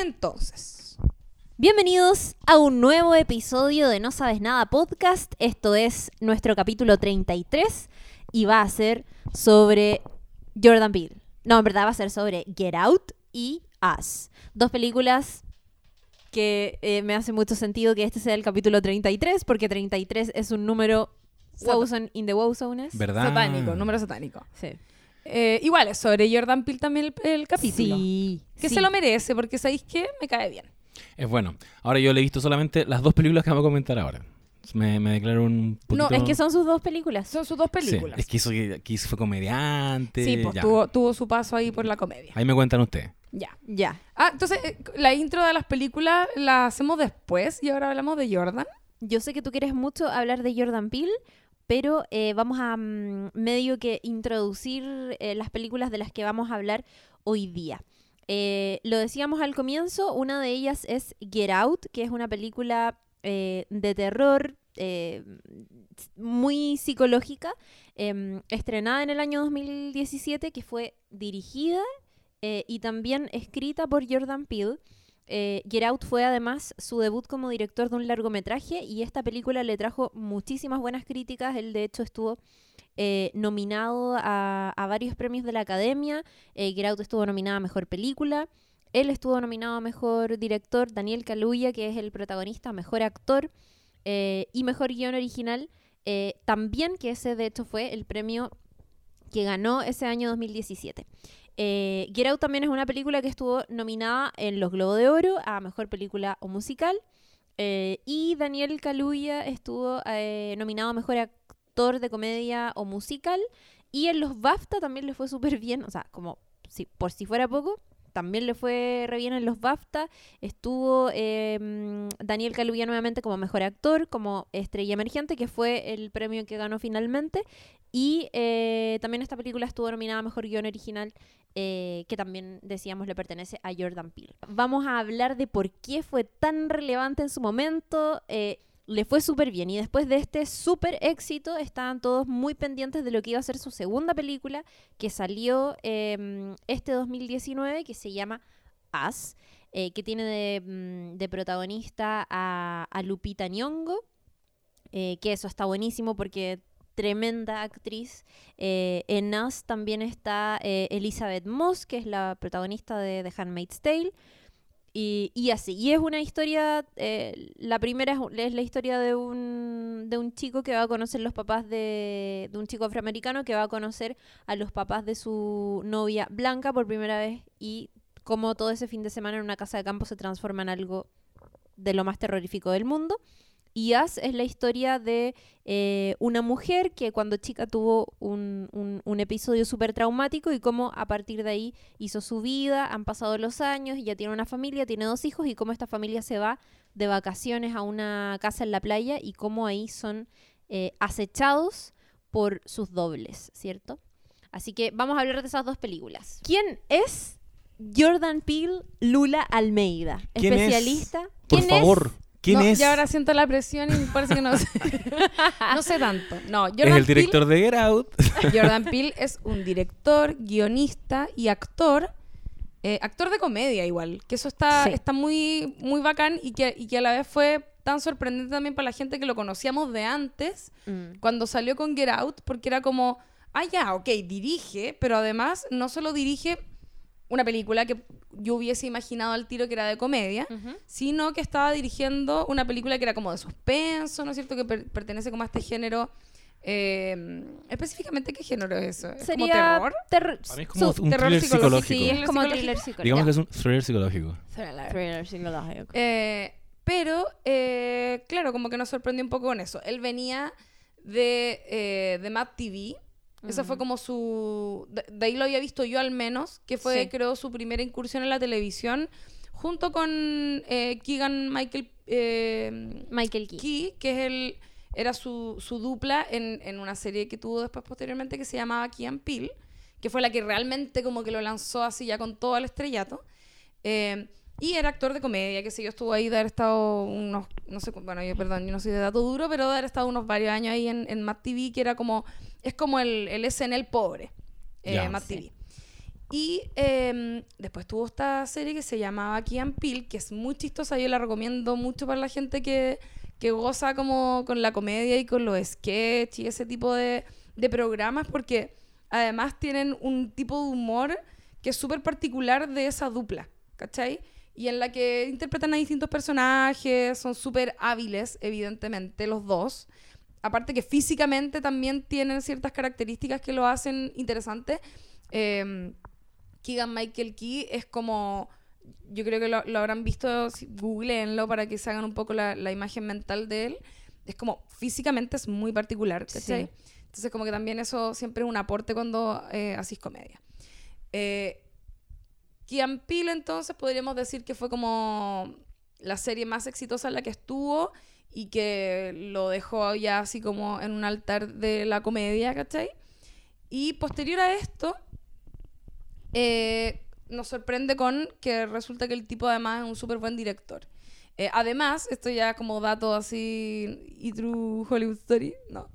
Entonces, Bienvenidos a un nuevo episodio de No Sabes Nada Podcast. Esto es nuestro capítulo 33 y va a ser sobre Jordan Peele. No, en verdad va a ser sobre Get Out y Us. Dos películas que eh, me hace mucho sentido que este sea el capítulo 33 porque 33 es un número thousand in the Wozones. ¿Verdad? satánico, número satánico. Sí. Eh, igual, es sobre Jordan Peele también el, el capítulo. Sí. Que sí. se lo merece, porque sabéis que me cae bien. Es bueno. Ahora yo le he visto solamente las dos películas que vamos a comentar ahora. Me, me declaro un poquito... No, es que son sus dos películas. Son sus dos Sí, películas. es que hizo, que fue comediante. Sí, pues ya. tuvo, tuvo su paso ahí por la comedia. Ahí me cuentan ustedes. Ya. Ya. Ah, entonces, eh, la intro de las películas la hacemos después y ahora hablamos de Jordan. Yo sé que tú quieres mucho hablar de Jordan Peele, pero eh, vamos a mm, medio que introducir eh, las películas de las que vamos a hablar hoy día. Eh, lo decíamos al comienzo, una de ellas es Get Out, que es una película de terror muy psicológica, em, estrenada en el año 2017, que fue dirigida y también escrita por Jordan Peele. Eh, fue además su debut como director de un largometraje y esta película le trajo muchísimas buenas críticas. Él de hecho estuvo eh, nominado a, varios premios de la Academia. Eh, estuvo nominada a Mejor Película. Él estuvo nominado a Mejor Director. Daniel Kaluuya, que es el protagonista, Mejor Actor. eh, y Mejor Guión Original. eh, también, que ese de hecho fue el premio que ganó ese año 2017. Eh, Get Out también es una película que estuvo nominada en los Globos de Oro a Mejor Película o Musical. Eh, y Daniel Kaluuya estuvo eh, nominado a Mejor Actor de Comedia o Musical. Y en los BAFTA también le fue súper bien. O sea, como si, por si fuera poco, también le fue re bien en los BAFTA. Estuvo mm, Daniel Kaluuya nuevamente como Mejor Actor, como Estrella Emergente, que fue el premio que ganó finalmente. Y eh, también esta película estuvo nominada a Mejor Guión Original, eh, que también decíamos le pertenece a Jordan Peele. Vamos a hablar de por qué fue tan relevante en su momento. eh, le fue súper bien y después de este súper éxito estaban todos muy pendientes de lo que iba a ser su segunda película que salió eh, este 2019 que se llama Us, eh, que tiene de, mm, de protagonista a, a Lupita Nyong'o, que eso está buenísimo porque tremenda actriz. Eh, en Us también está eh, Elizabeth Moss, que es la protagonista de The Handmaid's Tale. Y, y así, y es una historia, eh, la primera es, es la historia de un, de un chico que va a conocer los papás de, de un chico afroamericano que va a conocer a los papás de su novia blanca por primera vez y como todo ese fin de semana en una casa de campo se transforma en algo de lo más terrorífico del mundo. Y As es la historia de eh, una mujer que cuando chica tuvo un, un- un episodio súper traumático y cómo a partir de ahí hizo su vida, han pasado los años, ya tiene una familia, tiene dos hijos y cómo esta familia se va de vacaciones a una casa en la playa y cómo ahí son eh, acechados por sus dobles, ¿cierto? Así que vamos a hablar de esas dos películas. ¿Quién es Jordan Peele Lula Almeida? ¿Quién es? Especialista. Por ¿Quién favor, ¿quién No, es? Y ahora siento la presión y parece que no sé. no sé tanto. No, Jordan es el Peele- director de Get Out. Jordan Peele es un director, guionista y actor. eh, actor de comedia igual. Que eso está, Sí. está muy, muy bacán y que, y que a la vez fue tan sorprendente también para la gente que lo conocíamos de antes, Mm. cuando salió con Get Out, porque era como, ah, ya, ok, dirige, pero además no solo dirige una película que yo hubiese imaginado al tiro que era de comedia, sino que estaba dirigiendo una película que era como de suspenso, ¿no es cierto? Que per- pertenece como a este género. eh, específicamente, ¿qué género es eso? ¿Es como Sería terror? ter- Para mí es como un terror thriller psicológico. psicológico. Sí, es ¿Thriller como psicológico? thriller psicológico. Digamos que es un thriller psicológico. Thriller psicológico. Eh, pero, eh, claro, como que nos sorprendió un poco con eso. Él venía de, eh, de Mad TV. Esa fue como su... De, de ahí lo había visto yo al menos, que fue, Sí. creo, su primera incursión en la televisión, junto con eh, Keegan Michael eh, Michael Key. Key, que es el, era su, su dupla en, en una serie que tuvo después posteriormente que se llamaba Key and Peele, que fue la que realmente como que lo lanzó así ya con todo el estrellato. Eh, y era actor de comedia, que sé yo, estuvo ahí de haber estado unos, no sé, bueno, yo perdón, yo no soy de dato duro, pero de haber estado unos varios años ahí en, en Mad TV, que era como, es como el, el SNL pobre, eh. Mad Sí. TV. Y em, después tuvo esta serie que se llamaba Key and Peele, que es muy chistosa. Yo la recomiendo mucho para la gente que, que goza como con la comedia y con los sketches y ese tipo de, de programas, porque además tienen un tipo de humor que es súper particular de esa dupla, ¿cachai? Y en la que interpretan a distintos personajes, son súper hábiles, evidentemente, los dos. Aparte que físicamente también tienen ciertas características que lo hacen interesante. Eh, Keegan Michael Key es como. Yo creo que lo, lo habrán visto, si- googleenlo para que se hagan un poco la, la imagen mental de él. Es como físicamente es muy particular, ¿cachai? Sí. Entonces, como que también eso siempre es un aporte cuando eh, hacís comedia. Eh, Peele, entonces, podríamos decir que fue como la serie más exitosa en la que estuvo y que lo dejó ya así como en un altar de la comedia, ¿cachai? Y posterior a esto, eh, nos sorprende con que resulta que el tipo además es un súper buen director. Eh, además, esto ya como dato así y true Hollywood Story, no.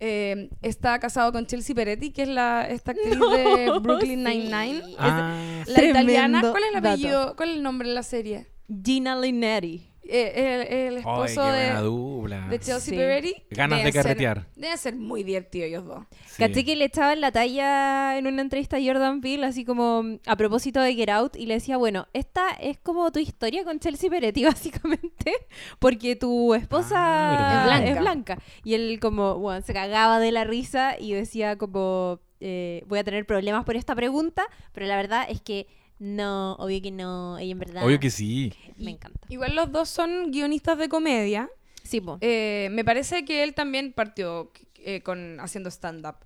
Eh, está casado con Chelsea Peretti, que es la, esta actriz de Brooklyn sí. Nine-Nine. Es- Ah, La italiana, ¿cuál es el dato. apellido? ¿Cuál es el nombre de la serie? Gina Linetti. Eh, el, esposo de, dupla. de Chelsea Sí. Peretti. Ganas de Deben ser- carretear. Deben ser muy divertidos ellos dos. Sí. Caché que le echaba en la talla en una entrevista a Jordan Peele, así como a propósito de Get Out, y le decía, bueno, esta es como tu historia con Chelsea Peretti, básicamente, porque tu esposa Ah, es Es blanca. Y él como, bueno, se cagaba de la risa y decía como, eh, voy a tener problemas por esta pregunta, pero la verdad es que no, obvio que no, ella en verdad Obvio que sí. me encanta. Igual los dos son guionistas de comedia. Sí, po. Eh, me parece que él también partió eh, con haciendo stand-up.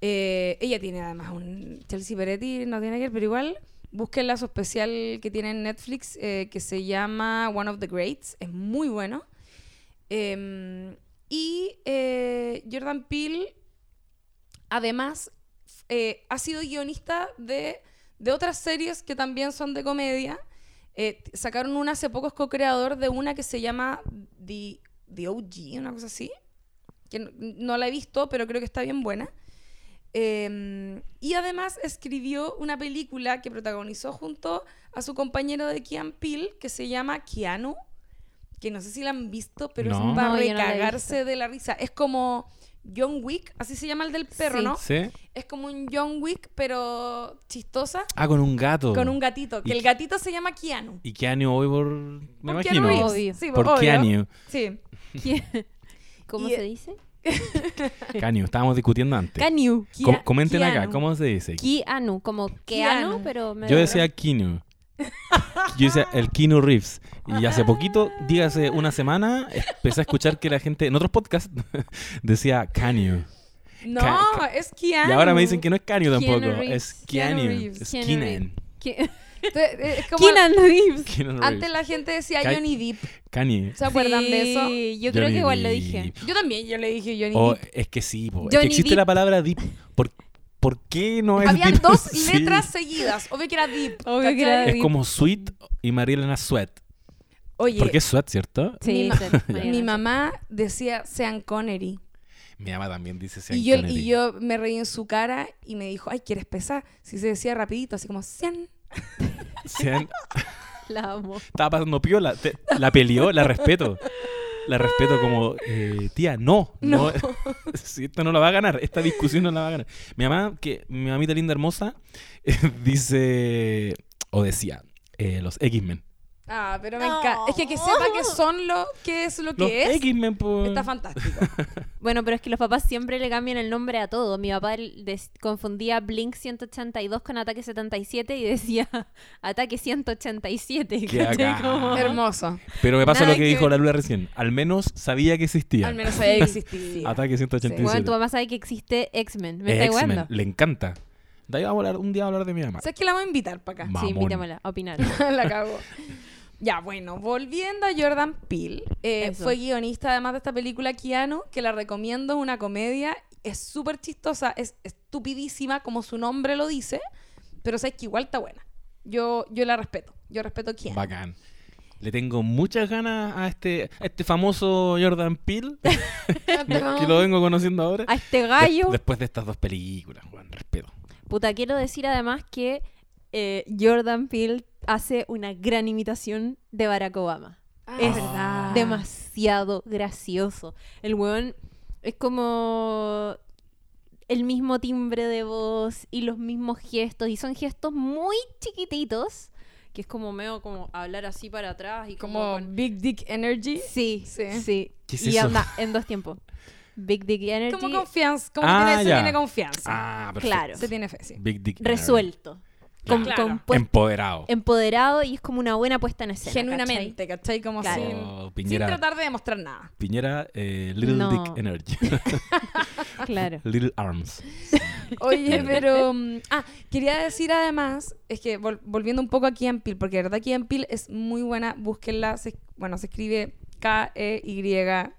Eh, ella tiene además un Chelsea Peretti, no tiene que ver, pero igual busquen su especial que tiene en Netflix eh, que se llama One of the Greats. Es muy bueno. Eh, y eh, Jordan Peele, además, eh, ha sido guionista de, de otras series que también son de comedia. Eh, sacaron una hace poco, es co-creador de una que se llama The, The OG, una cosa así. Que no, no la he visto, pero creo que está bien buena. Eh, y además escribió una película que protagonizó junto a su compañero de Keanu Peele, que se llama Keanu, que no sé si la han visto, pero No. es para No, recagarse de la risa. Es como John Wick, así se llama el del perro, Sí. ¿no? ¿Sí? Es como un John Wick, pero chistosa, Ah, con un gato. con un gatito. Que Y- el gatito se llama Keanu. Y Keanu hoy por... Me Por imagino. Keanu. Obvio. Sí, Por obvio. Keanu. Sí. ¿Quién- ¿Cómo Y- se dice? Keanu, estábamos discutiendo antes. Keanu. Comenten acá, Keanu. ¿cómo se dice? Keanu, como Keanu. Keanu, pero me Yo decía Keanu. Yo decía el Keanu Reeves. Y hace poquito, dígase una semana, empecé a escuchar que la gente en otros podcasts decía Keanu. No, Ca- es Keanu. Y ahora me dicen que no es Keanu tampoco, Reeves. es Keanu. Reeves. Es Keanu Entonces, Es como Reeves. Antes la gente decía Ca- Johnny Depp. Kanye. ¿Se acuerdan de eso? Yo creo Johnny que igual lo dije. Yo también, yo le dije Johnny O Depp. es que sí, po. es Johnny que existe la palabra deep. ¿Por, por qué no es Habían deep? dos Sí. letras seguidas. Obvio que era Deep. Obvio que era ¿cachai? Es Deep. como Sweet y Marilena Sweat. Oye, Porque es Sweat, ¿cierto? Sí, mi, ma- mamá decía Sean Connery. Mi mamá también dice Sean Y yo, Connery. y yo me reí en su cara y me dijo, ay, ¿quieres pesar? Si se decía rapidito, así como Sean. Sean- La amo. Estaba pasando piola. Te- la peleó, la respeto. La respeto como, eh, tía, no. No. si esto no la va a ganar. Esta discusión no la va a ganar. Mi mamá, que mi mamita linda hermosa, dice, o decía, eh, los X-Men. Ah, pero me encanta. Es que que sepa que son lo que es lo que Los es. X-Men, pues. Está fantástico. Bueno, pero es que los papás siempre le cambian el nombre a todo. Mi papá confundía Blink 182 con Ataque 77 y decía Ataque 187. Qué ¿cachai? acá. Como- Hermoso. Pero me pasa Nada lo que que dijo la Lula recién. Al menos sabía que existía. Al menos sabía que existía. Ataque 187. Bueno, tu mamá sabe que existe X-Men. ¿Me está igualando? le encanta. De ahí vamos a hablar, un día vamos a hablar de mi mamá. ¿Sabes que la voy a invitar para acá? Ma- Sí, Mamón. invitémosla a opinar. la cago. Ya, bueno, volviendo a Jordan Peele, eh, fue guionista además de esta película Keanu, que la recomiendo, es una comedia, es súper chistosa, es estupidísima como su nombre lo dice, pero sabes que igual está buena. Yo, yo la respeto, yo respeto a Keanu. Bacán. Le tengo muchas ganas a este, a este famoso Jordan Peele, que lo vengo conociendo ahora. A este Des- gallo. después de estas dos películas, Juan, respeto. Puta, quiero decir además que eh, Jordan Peele hace una gran imitación de Barack Obama. es verdad. demasiado gracioso. El weón es como el mismo timbre de voz y los mismos gestos. Y son gestos muy chiquititos. Que es como medio como hablar así para atrás y como... Como con- Big Dick Energy. Sí, Sí. sí. ¿Qué es y eso? anda en dos tiempos. Big Dick Energy. Como confianza. Como Ah, tiene, se ya. tiene confianza. Ah, perfecto. Claro. Se tiene fe, sí. Big Dick Energy. Resuelto. Con- Claro. con puest- Empoderado. empoderado y es como una buena puesta en escena. Genuinamente, ¿cachai? Como Claro. sin, Oh, sin tratar de demostrar nada. Piñera eh, Little No. Dick Energy. ¿cachai? Claro. Little Arms. Oye, pero... mm, ah, quería decir además, es que vol- volviendo un poco a Kian Peele, porque de verdad Kian Peele es muy buena, búsquenla, se- bueno, se escribe K-E-Y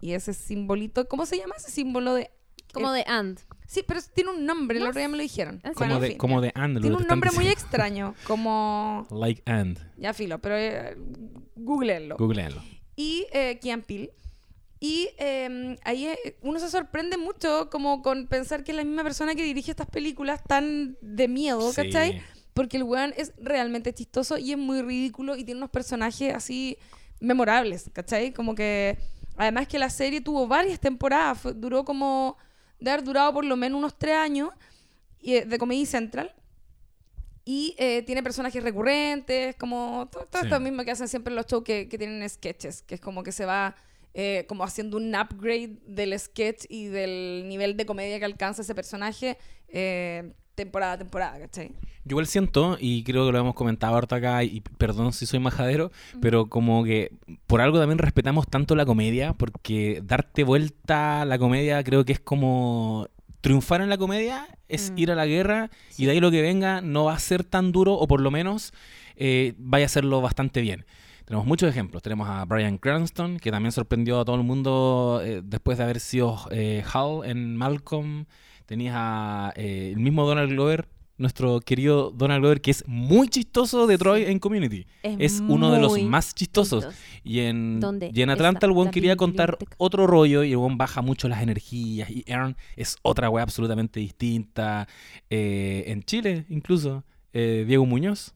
y ese simbolito, ¿cómo se llama ese símbolo de...? Como eh, de And. Sí, pero tiene un nombre, el otro día me lo dijeron. Bueno, Como de, como de And. Tiene un nombre muy extraño, como... Like And. Ya filo, pero eh, googleenlo. Googleenlo. y eh, Kian Peele. Y eh, ahí eh, uno se sorprende mucho como con pensar que es la misma persona que dirige estas películas tan de miedo, Sí. ¿cachai? Porque el weón es realmente chistoso y es muy ridículo y tiene unos personajes así memorables, ¿cachai? Como que... Además que la serie tuvo varias temporadas, fue- duró como... De haber durado por lo menos unos tres años y, eh, de Comedy Central. Y eh, tiene personajes recurrentes, como todo, todo Sí. esto mismo que hacen siempre los shows que, que tienen sketches, que es como que se va eh, como haciendo un upgrade del sketch y del nivel de comedia que alcanza ese personaje eh, temporada a temporada, ¿cachai? Yo igual siento, y creo que lo hemos comentado harto acá, y perdón si soy majadero, pero como que por algo también respetamos tanto la comedia, porque darte vuelta a la comedia creo que es como triunfar en la comedia, es Mm. ir a la guerra, y de ahí lo que venga no va a ser tan duro, o por lo menos eh, vaya a hacerlo bastante bien. Tenemos muchos ejemplos. Tenemos a Brian Cranston, que también sorprendió a todo el mundo eh, después de haber sido eh, Hal en Malcolm. Tenías a eh, el mismo Donald Glover, nuestro querido Donald Glover, que es muy chistoso de Troy en Community. Es, uno de los más chistosos. chistoso. Y en, ¿Dónde y en Atlanta el buen la quería contar otro rollo y el buen baja mucho las energías. Y Aaron es otra wea absolutamente distinta. Eh, en Chile, incluso, eh, Diego Muñoz,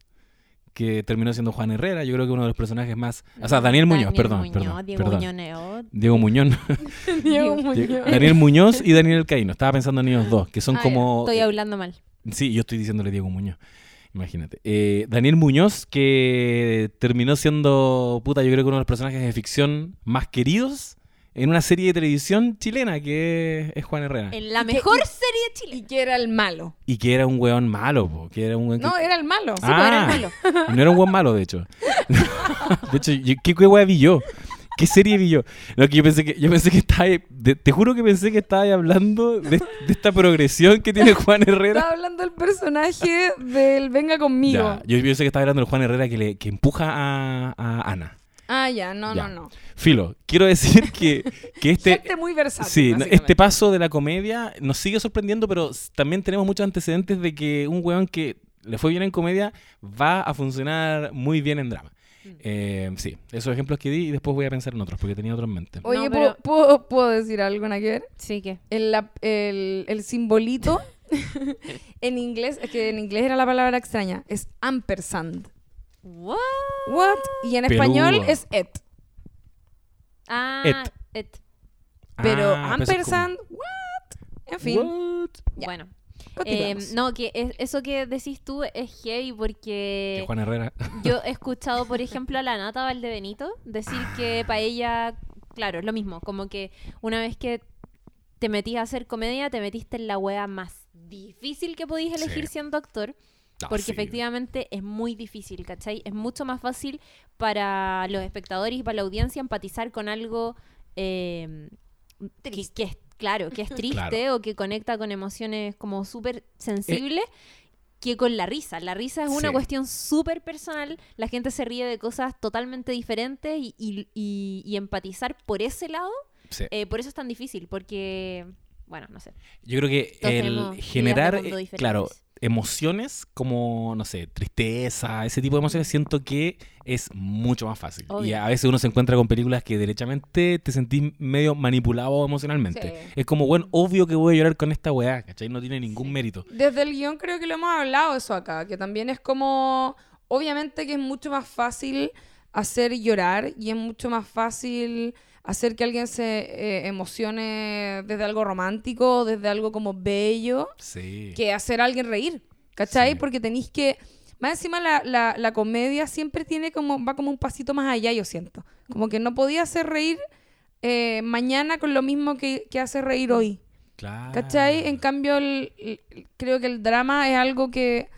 que terminó siendo Juan Herrera, yo creo que uno de los personajes más... O sea, Daniel Muñoz, perdón, Muñoz, perdón. Diego perdón. Muñoz. Diego Muñoz. Diego Muñoz. Daniel Muñoz y Daniel Caíno. Estaba pensando en ellos dos, que son como... Estoy hablando mal. Sí, yo estoy diciéndole Diego Muñoz. Imagínate. Eh, Daniel Muñoz, que terminó siendo, puta, yo creo que uno de los personajes de ficción más queridos en una serie de televisión chilena, que es Juan Herrera. En la ¿Y qué- mejor y- serie de Chile. Y que era el malo. Y que era un weón malo, po, que era un weón que- No, era el malo. Sí, era el Ah, malo. no era un weón malo, de hecho. de hecho, yo- ¿qué, qué weá vi yo? ¿Qué serie vi yo? No, que yo pensé que, yo pensé que estaba... ahí- de- te juro que pensé que estaba ahí hablando de, de esta progresión que tiene Juan Herrera. Estaba hablando del personaje del Venga conmigo. Ya, yo pensé que estaba hablando del Juan Herrera que, le, que empuja a, a Ana. Ah, ya, no, Ya. no, no. Filo, quiero decir que, que este, Gente muy versátil. sí, este paso de la comedia nos sigue sorprendiendo, pero también tenemos muchos antecedentes de que un weón que le fue bien en comedia va a funcionar muy bien en drama. Mm. Eh, sí, esos ejemplos que di y después voy a pensar en otros, porque tenía otros en mente. Oye, No, ¿puedo, pero- puedo, puedo decir algo, ¿na que ver? Sí, que. El, el, el simbolito en inglés, es que en inglés era la palabra extraña, es ampersand. What? What? Y en español es et. Ah, Et. et. Pero Ah, como- ampersand, what? En fin. What? Bueno. Eh, no, que es- eso que decís tú es heavy Que porque Juan Herrera. yo he escuchado, por ejemplo, a la Nata Valdebenito decir que para ella, claro, es lo mismo, como que una vez que te metís a hacer comedia, te metiste en la wea más difícil que podís elegir Sí. siendo actor. No, Porque sí. efectivamente es muy difícil, ¿cachai? Es mucho más fácil para los espectadores y para la audiencia empatizar con algo eh, que, que es, claro, que es triste Claro. o que conecta con emociones como súper sensibles. que con la risa. La risa es una Sí. cuestión súper personal. La gente se ríe de cosas totalmente diferentes y, y- y- y empatizar por ese lado, Sí. eh, por eso es tan difícil. Porque, bueno, no sé. Yo creo que el generar, eh, claro, emociones como, no sé, tristeza, ese tipo de emociones, siento que es mucho más fácil. Y a veces uno se encuentra con películas que derechamente te sentís medio manipulado emocionalmente. Sí. Es como, bueno, obvio que voy a llorar con esta weá, ¿cachai? No tiene ningún mérito. Desde el guion creo que lo hemos hablado eso acá, que también es como, obviamente que es mucho más fácil hacer llorar y es mucho más fácil hacer que alguien se eh, emocione desde algo romántico, desde algo como bello, Sí. que hacer a alguien reír, ¿cachai? Sí. Porque tenéis que... Más encima la, la, la comedia siempre tiene como, va como un pasito más allá, yo siento. Como que no podía hacer reír eh, mañana con lo mismo que, que hace reír hoy. Claro. ¿Cachai? En cambio, el- el- creo que el drama es algo que,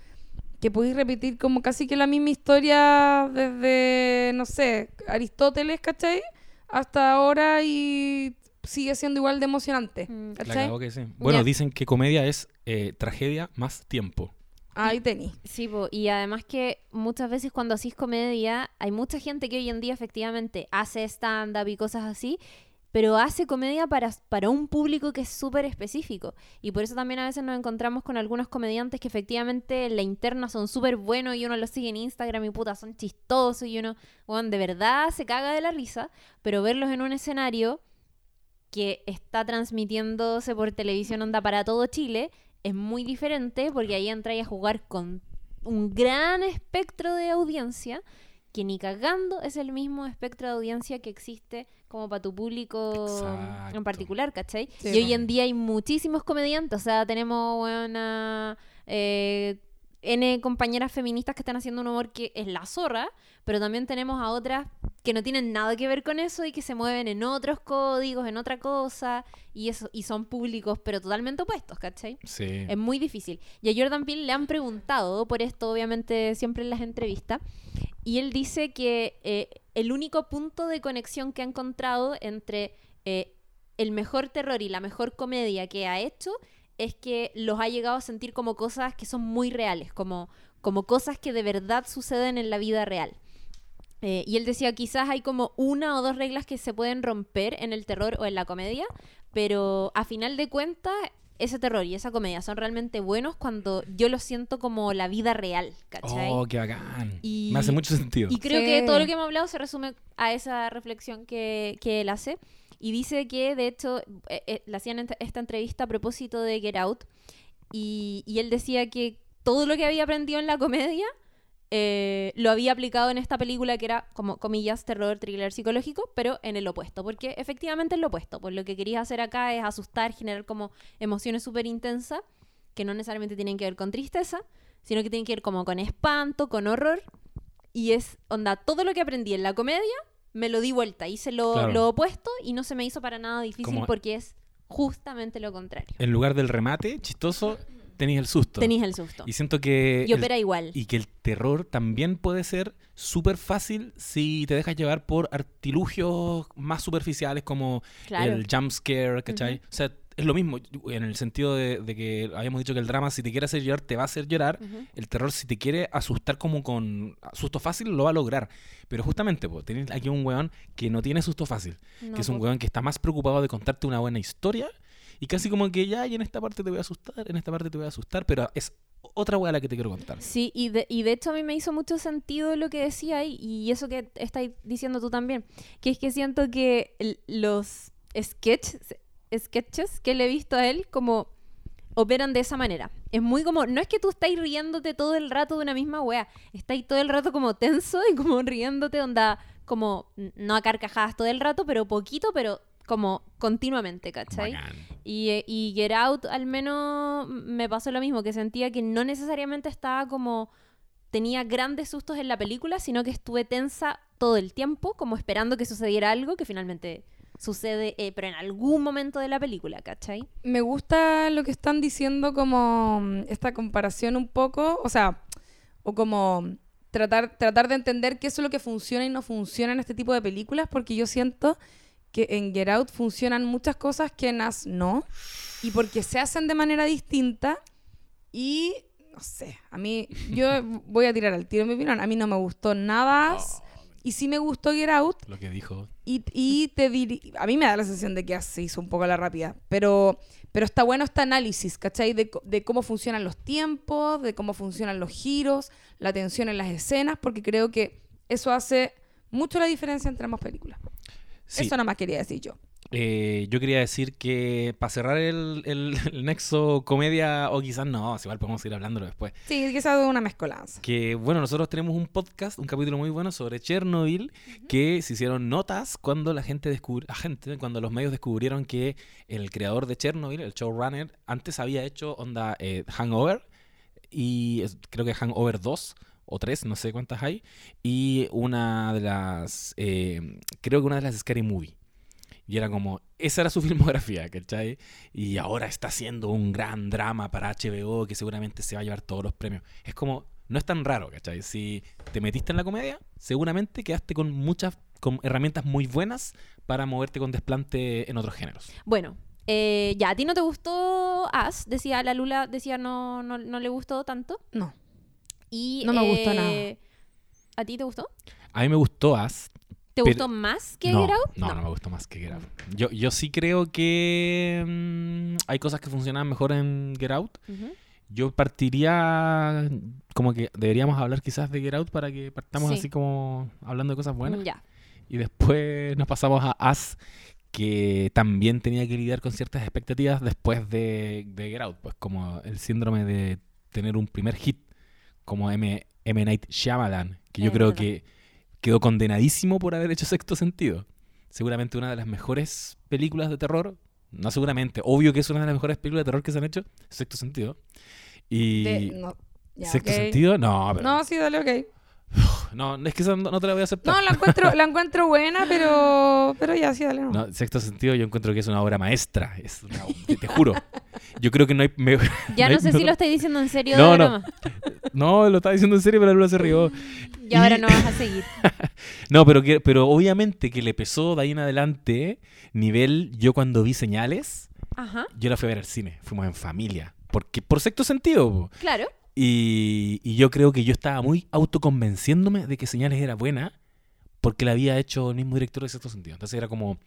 que podéis repetir como casi que la misma historia desde, no sé, Aristóteles, ¿cachai? Hasta ahora y sigue siendo igual de emocionante. Mm. Que sí. Bueno, dicen que comedia es eh, tragedia más tiempo. Ahí tení. Sí, po, y además que muchas veces cuando hacís comedia, hay mucha gente que hoy en día efectivamente hace stand-up y cosas así, pero hace comedia para, para un público que es súper específico. Y por eso también a veces nos encontramos con algunos comediantes que efectivamente en la interna son súper buenos y uno los sigue en Instagram y puta, son chistosos y uno, bueno, de verdad se caga de la risa, pero verlos en un escenario que está transmitiéndose por televisión onda para todo Chile es muy diferente porque ahí entráis a jugar con un gran espectro de audiencia que ni cagando es el mismo espectro de audiencia que existe como para tu público Exacto. en particular, ¿cachai? Sí, y hoy en día hay muchísimos comediantes, o sea, tenemos una... eh, N compañeras feministas que están haciendo un humor que es la zorra, pero también tenemos a otras que no tienen nada que ver con eso y que se mueven en otros códigos, en otra cosa, y eso y son públicos, pero totalmente opuestos, ¿cachai? Sí. Es muy difícil. Y a Jordan Peele le han preguntado por esto, obviamente, siempre en las entrevistas, y él dice que eh, el único punto de conexión que ha encontrado entre eh, el mejor terror y la mejor comedia que ha hecho es que los ha llegado a sentir como cosas que son muy reales, como, como cosas que de verdad suceden en la vida real. Eh, y él decía, quizás hay como una o dos reglas que se pueden romper en el terror o en la comedia, pero a final de cuentas, ese terror y esa comedia son realmente buenos cuando yo lo siento como la vida real, ¿cachai? Oh, qué bacán. Y- Me hace mucho sentido. Y creo Sí. que todo lo que hemos hablado se resume a esa reflexión que, que él hace. Y dice que, de hecho, eh, eh, le hacían ent- esta entrevista a propósito de Get Out. Y, y él decía que todo lo que había aprendido en la comedia eh, lo había aplicado en esta película que era, como comillas, terror, thriller psicológico, pero en el opuesto. Porque efectivamente es lo opuesto. Pues lo que querías hacer acá es asustar, generar como emociones súper intensas, que no necesariamente tienen que ver con tristeza, sino que tienen que ver como con espanto, con horror. Y es, onda, todo lo que aprendí en la comedia, me lo di vuelta, hice lo, Claro. lo opuesto y no se me hizo para nada difícil Como- porque es justamente lo contrario. En lugar del remate chistoso, tenéis el susto. Tenéis el susto. Y siento que... Y el- opera igual. y que el terror también puede ser súper fácil si te dejas llevar por artilugios más superficiales como Claro. el jump scare, ¿cachai? O sea, es lo mismo en el sentido de, de que habíamos dicho que el drama si te quiere hacer llorar te va a hacer llorar. El terror si te quiere asustar como con susto fácil lo va a lograr. Pero justamente, pues, tenés aquí un weón que no tiene susto fácil. No, que es un weón que está más preocupado de contarte una buena historia y casi como que ya, y en esta parte te voy a asustar, en esta parte te voy a asustar, pero es otra weá la que te quiero contar. Sí, y de, y de hecho a mí me hizo mucho sentido lo que decía ahí y eso que estáis diciendo tú también, que es que siento que el- los sketches, sketches que le he visto a él como operan de esa manera. Es muy como, no es que tú estáis riéndote todo el rato de una misma wea, estáis todo el rato como tenso y como riéndote, onda, como, no a carcajadas todo el rato, pero poquito, pero como continuamente, ¿cachai? Bacán. Y, eh, y Get Out al menos me pasó lo mismo, que sentía que no necesariamente estaba como tenía grandes sustos en la película, sino que estuve tensa todo el tiempo, como esperando que sucediera algo que finalmente sucede, eh, pero en algún momento de la película, ¿cachai? Me gusta lo que están diciendo como mm, esta comparación un poco, o sea, o como tratar, tratar de entender qué es lo que funciona y no funciona en este tipo de películas, porque yo siento que en Get Out funcionan muchas cosas que en Us no, y porque se hacen de manera distinta y, no sé, a mí, yo voy a tirar al tiro mi opinión, a mí no me gustó nada Us, Y sí me gustó Get Out. Lo que dijo. Y, y te diri- A mí me da la sensación de que se hizo un poco la rápida. Pero, pero está bueno este análisis, ¿cachai? De, de cómo funcionan los tiempos, de cómo funcionan los giros, la tensión en las escenas, porque creo que eso hace mucho la diferencia entre ambas películas. Sí. Eso nada más quería decir yo. Eh, yo quería decir que para cerrar el, el- el nexo comedia, o quizás no, igual podemos ir hablándolo después. Sí, quizás una mezcolanza. Que bueno, nosotros tenemos un podcast, un capítulo muy bueno sobre Chernobyl, que se hicieron notas cuando la gente descubrió, gente, cuando los medios descubrieron que el creador de Chernobyl, el showrunner, antes había hecho onda eh, Hangover, y creo que Hangover 2 o 3, no sé cuántas hay, y una de las, eh, creo que una de las Scary Movie. Y era como, esa era su filmografía, ¿cachai? Y ahora está haciendo un gran drama para HBO que seguramente se va a llevar todos los premios. Es como, no es tan raro, ¿cachai? Si te metiste en la comedia, seguramente quedaste con muchas con herramientas muy buenas para moverte con desplante en otros géneros. Bueno, eh, ya, ¿a ti no te gustó As? Decía la Lula, decía no, no, no le gustó tanto. No. Y, No me gustó eh, nada. ¿A ti te gustó? A mí me gustó As. ¿Te Pero- gustó más que no, Get Out? No, no, me gustó más que Get Out. Yo, yo sí creo que mm, hay cosas que funcionan mejor en Get Out. Yo partiría como que deberíamos hablar quizás de Get Out para que partamos Sí. así como hablando de cosas buenas. Ya. Y después nos pasamos a As, que también tenía que lidiar con ciertas expectativas después de, de Get Out. Pues como el síndrome de tener un primer hit como M, M. Night Shyamalan, que yo Es creo verdad. que quedó condenadísimo por haber hecho Sexto Sentido. Seguramente una de las mejores películas de terror. No seguramente, obvio que es una de las mejores películas de terror que se han hecho. Sexto Sentido. Y... De- no, ya, ¿Sexto. Sentido? No, pero... No, sí, dale, ok. No, es que esa no, no te la voy a aceptar. No, la encuentro, la encuentro buena, pero, pero ya, sí, dale. No. No, sexto sentido yo encuentro que es una obra maestra. Es una- te, te juro. Yo creo que no hay... me- Ya no no hay sé si lo estoy diciendo en serio No, de no. broma. No, lo estaba diciendo en serio, pero Lula se rió. Y ahora Y- no vas a seguir. No, pero, que, pero obviamente que le pesó de ahí en adelante nivel... Yo cuando vi señales, Ajá, yo la fui a ver al cine. Fuimos en familia. Porque por sexto sentido. claro. Y, y yo creo que yo estaba muy autoconvenciéndome de que Señales era buena porque la había hecho el mismo director de Sexto Sentido. Entonces era como...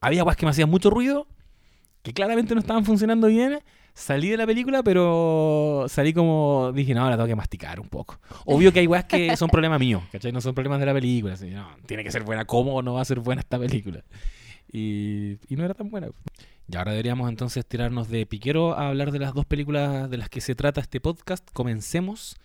Había guas que me hacían mucho ruido, que claramente no estaban funcionando bien. Salí de la película, pero salí como... Dije, no, la tengo que masticar un poco. Obvio que hay guas que son problemas míos, ¿cachai? No son problemas de la película. así, no, tiene que ser buena. ¿Cómo no va a ser buena esta película? Y, y no era tan buena. Y ahora deberíamos entonces tirarnos de piquero a hablar de las dos películas de las que se trata este podcast. Comencemos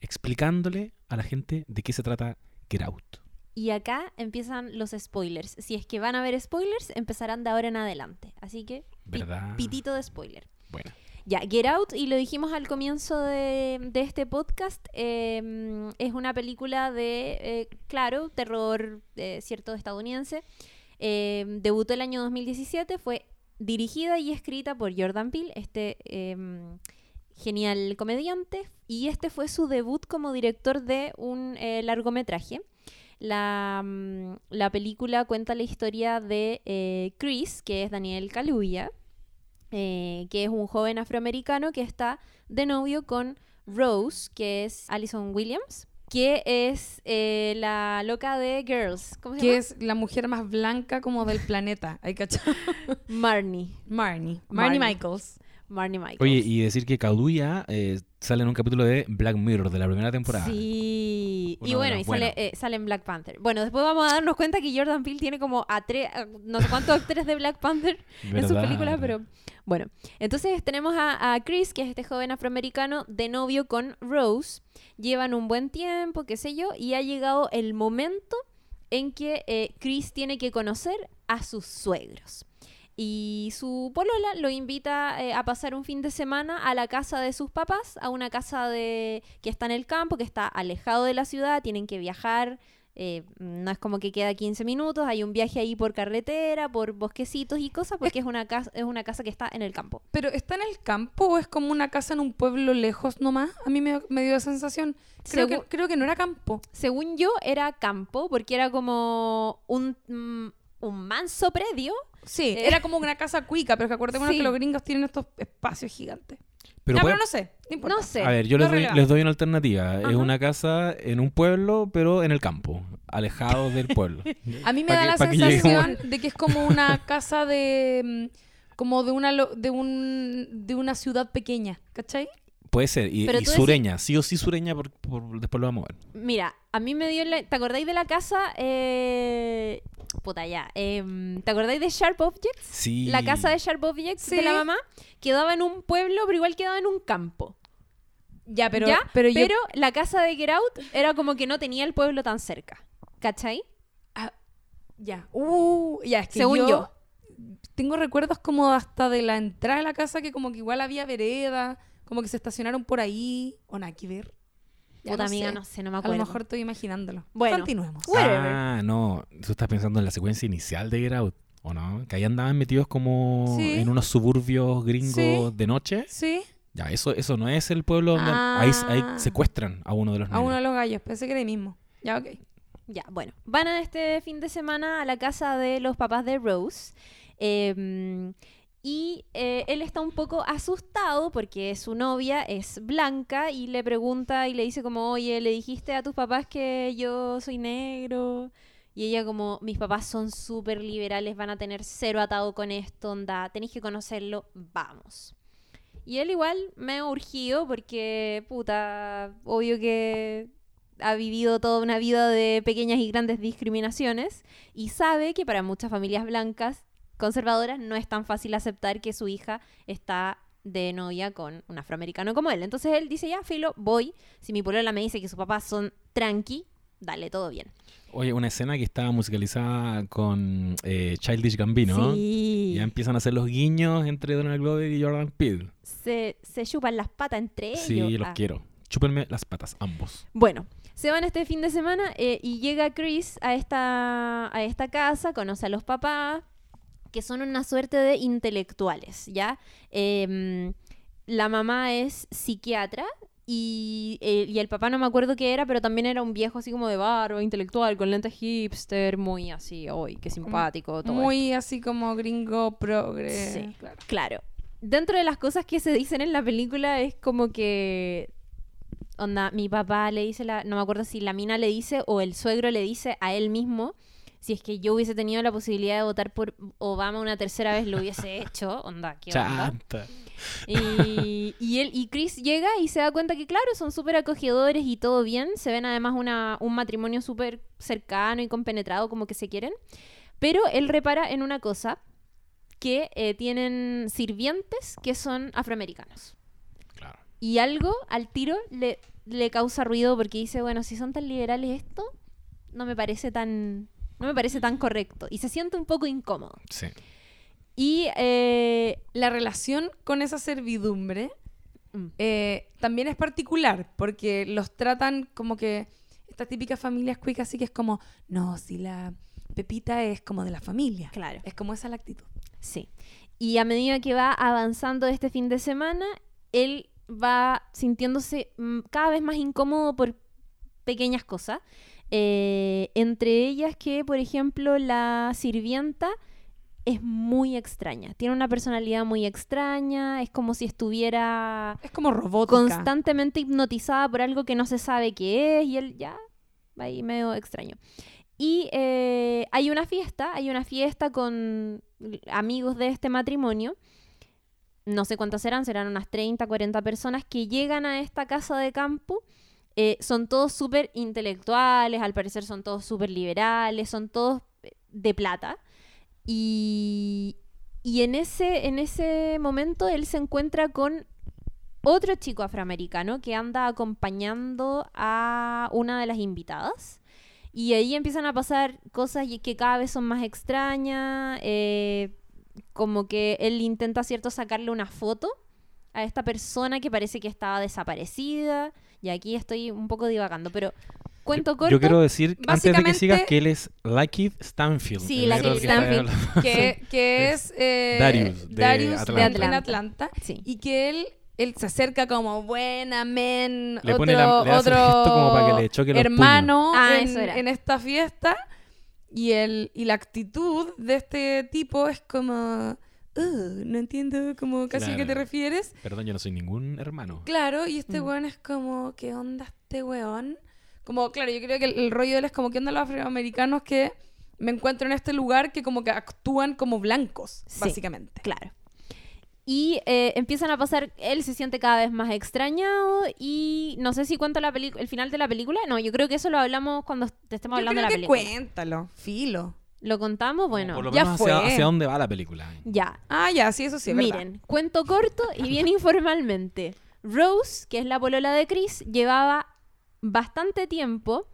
explicándole a la gente de qué se trata Get Out. Y acá empiezan los spoilers. Si es que van a haber spoilers, empezarán de ahora en adelante. Así que, ¿Verdad? pitito de spoiler. Bueno, Ya, Get Out, y lo dijimos al comienzo de, de este podcast, eh, es una película de, eh, claro, terror eh, cierto estadounidense. Eh, debutó el año 2017, fue dirigida y escrita por Jordan Peele, este eh, genial comediante, y este fue su debut como director de un eh, largometraje. La, mm, la película cuenta la historia de eh, Chris, que es Daniel Kaluuya, eh, que es un joven afroamericano que está de novio con Rose, que es Alison Williams, que es eh, la loca de Girls. ¿Cómo se Que llama? es la mujer más blanca como del planeta. ¿Hay cachado? Marnie. Marnie. Marnie. Marnie Michaels. Marnie Michaels. oye, y decir que Kaduya eh, sale en un capítulo de Black Mirror de la primera temporada. Sí. Uno Y bueno, y sale, eh, sale en Black Panther. Bueno, después vamos a darnos cuenta que Jordan Peele tiene como a tres, no sé cuántos actores de Black Panther en sus películas, pero bueno. Entonces tenemos a, Chris, que es este joven afroamericano, de novio con Rose. Llevan un buen tiempo, qué sé yo, y ha llegado el momento en que eh, Chris tiene que conocer a sus suegros. Y su polola lo invita eh, a pasar un fin de semana a la casa de sus papás, a una casa de que está en el campo, que está alejado de la ciudad, tienen que viajar, eh, no es como que queda 15 minutos, hay un viaje ahí por carretera, por bosquecitos y cosas, porque es una casa, es una casa que está en el campo. ¿Pero está en el campo o es como una casa en un pueblo lejos nomás? A mí me, me dio esa sensación. Creo, Según- que, creo que no era campo. Según yo, era campo, porque era como un, mm, un manso predio. Sí, Eh. era como una casa cuica, pero que acuérdate Sí. que los gringos tienen estos espacios gigantes. Pero puede- pero no sé. No. No. A ver, yo No les doy, relevante. les doy una alternativa. Es una casa en un pueblo, pero en el campo, alejado del pueblo. A mí me da que- la que sensación lleguemos. de que es como una casa de. mm, como de una, lo- de un, de una ciudad pequeña, ¿cachai? Puede ser, y, decís- sureña, sí o sí sureña, por, por- después lo vamos a ver. Mira, a mí me dio la... ¿Te acordáis de la casa? Eh... Puta, ya. Em, ¿Te acordáis de Sharp Objects? Sí. La casa de Sharp Objects Sí. de la mamá quedaba en un pueblo, pero igual quedaba en un campo. Ya, pero, ¿Ya? pero yo. la casa de Get Out era como que no tenía el pueblo tan cerca. ¿Cachai? ah, ya. Uh, ya, es que Según yo, yo. Tengo recuerdos como hasta de la entrada de la casa que como que igual había vereda, como que se estacionaron por ahí. O nada que ver. Ya Puta no amiga, sé. no sé, no me A acuerdo. lo mejor estoy imaginándolo. Bueno. Continuemos. Whatever. Ah, no. Tú estás pensando en la secuencia inicial de Get Out, ¿o no? Que ahí andaban metidos como Sí. en unos suburbios gringos Sí. de noche. Sí, Ya, eso, eso no es el pueblo donde ahí, ahí Ah. secuestran a uno de los a negros. uno de los gallos. Pensé que era el mismo. Ya, ok. Ya, bueno. Van a este fin de semana a la casa de los papás de Rose. eh, y eh, él está un poco asustado porque su novia es blanca y le pregunta y le dice como, oye, ¿le dijiste a tus papás que yo soy negro? Y ella como, mis papás son súper liberales, van a tener cero atado con esto, onda, tenéis que conocerlo, vamos. Y él igual me ha urgido porque, puta, obvio que ha vivido toda una vida de pequeñas y grandes discriminaciones y sabe que para muchas familias blancas conservadoras no es tan fácil aceptar que su hija está de novia con un afroamericano como él. Entonces él dice, ya, filo, voy. Si mi polola me dice que sus papás son tranqui, dale, todo bien. Oye, una escena que está musicalizada con eh, Childish Gambino. Sí. Ya empiezan a hacer los guiños entre Donald Glover y Jordan Peele. Se, se chupan las patas entre ellos. Sí, los Ah. quiero. Chúpenme las patas, ambos. Bueno, se van este fin de semana eh, y llega Chris a esta, a esta casa, conoce a los papás, que son una suerte de intelectuales, ¿ya? Em, la mamá es psiquiatra y, eh, y el papá no me acuerdo qué era, pero también era un viejo así como de barba, intelectual, con lentes hipster, muy así, uy, qué simpático, todo Muy así como gringo progre. Sí. claro. Claro. Dentro de las cosas que se dicen en la película es como que. Onda, mi papá le dice, la, no me acuerdo si la mina le dice o el suegro le dice a él mismo, si es que yo hubiese tenido la posibilidad de votar por Obama una tercera vez, lo hubiese hecho. Onda, ¿qué onda? Chanta. Y, y él y Chris llega y se da cuenta que, claro, son súper acogedores y todo bien. Se ven además una, un matrimonio súper cercano y compenetrado, como que se quieren. Pero él repara en una cosa, que eh, tienen sirvientes que son afroamericanos. Claro. Y algo al tiro le, le causa ruido porque dice, bueno, si son tan liberales esto, no me parece tan... No me parece tan correcto. Y se siente un poco incómodo. Sí. Y eh, La relación con esa servidumbre mm, eh, también es particular porque los tratan como que estas típicas familias quick así que es como, no, si la Pepita es como de la familia. Claro. Es como esa la actitud. Sí. Y a medida que va avanzando este fin de semana, él va sintiéndose mm, cada vez más incómodo por pequeñas cosas. Eh, entre ellas que, por ejemplo, la sirvienta es muy extraña. Tiene una personalidad muy extraña. Es como si estuviera Es como robótica. constantemente hipnotizada por algo que no se sabe qué es. Y él ya va ahí medio extraño. Y eh, hay una fiesta, hay una fiesta con amigos de este matrimonio. No sé cuántas serán, serán unas 30, 40 personas que llegan a esta casa de campo. Eh, son todos súper intelectuales, al parecer son todos súper liberales, son todos eh, de plata. Y, y en, ese, en ese momento él se encuentra con otro chico afroamericano que anda acompañando a una de las invitadas. Y ahí empiezan a pasar cosas que cada vez son más extrañas. eh, como que él intenta, ¿cierto?, sacarle una foto a esta persona que parece que estaba desaparecida. Y aquí estoy un poco divagando, pero cuento corto. Yo quiero decir, antes de que sigas, que él es Lakeith Stanfield. Sí, está Stanfield. que, que es eh, Darius, de Darius Atlanta. en Atlanta. Sí. Y que él, él se acerca como buena men, Le otro, pone la- le hace el otro gesto como para que le choque los hermano. Ah, en, en esta fiesta. Y, el, y la actitud de este tipo es como "Uh, no entiendo como casi a qué te Claro. refieres. Perdón, yo no soy ningún hermano. Claro, y este Mm. weón es como, ¿qué onda este weón? Como, claro, yo creo que el, el rollo de él es como, ¿qué onda los afroamericanos que me encuentro en este lugar que como que actúan como blancos, Sí. básicamente? Claro. Y eh, empiezan a pasar, él se siente cada vez más extrañado y no sé si cuento la el final de la película. No, yo creo que eso lo hablamos cuando te estemos Yo hablando de la que película. cuéntalo, filo. ¿Lo contamos? Bueno, Por lo ya menos hacia, fue. hacia dónde va la película. ya. Ah, ya, sí, eso sí, es verdad. Miren, cuento corto y bien informalmente. Rose, que es la polola de Chris, llevaba bastante tiempo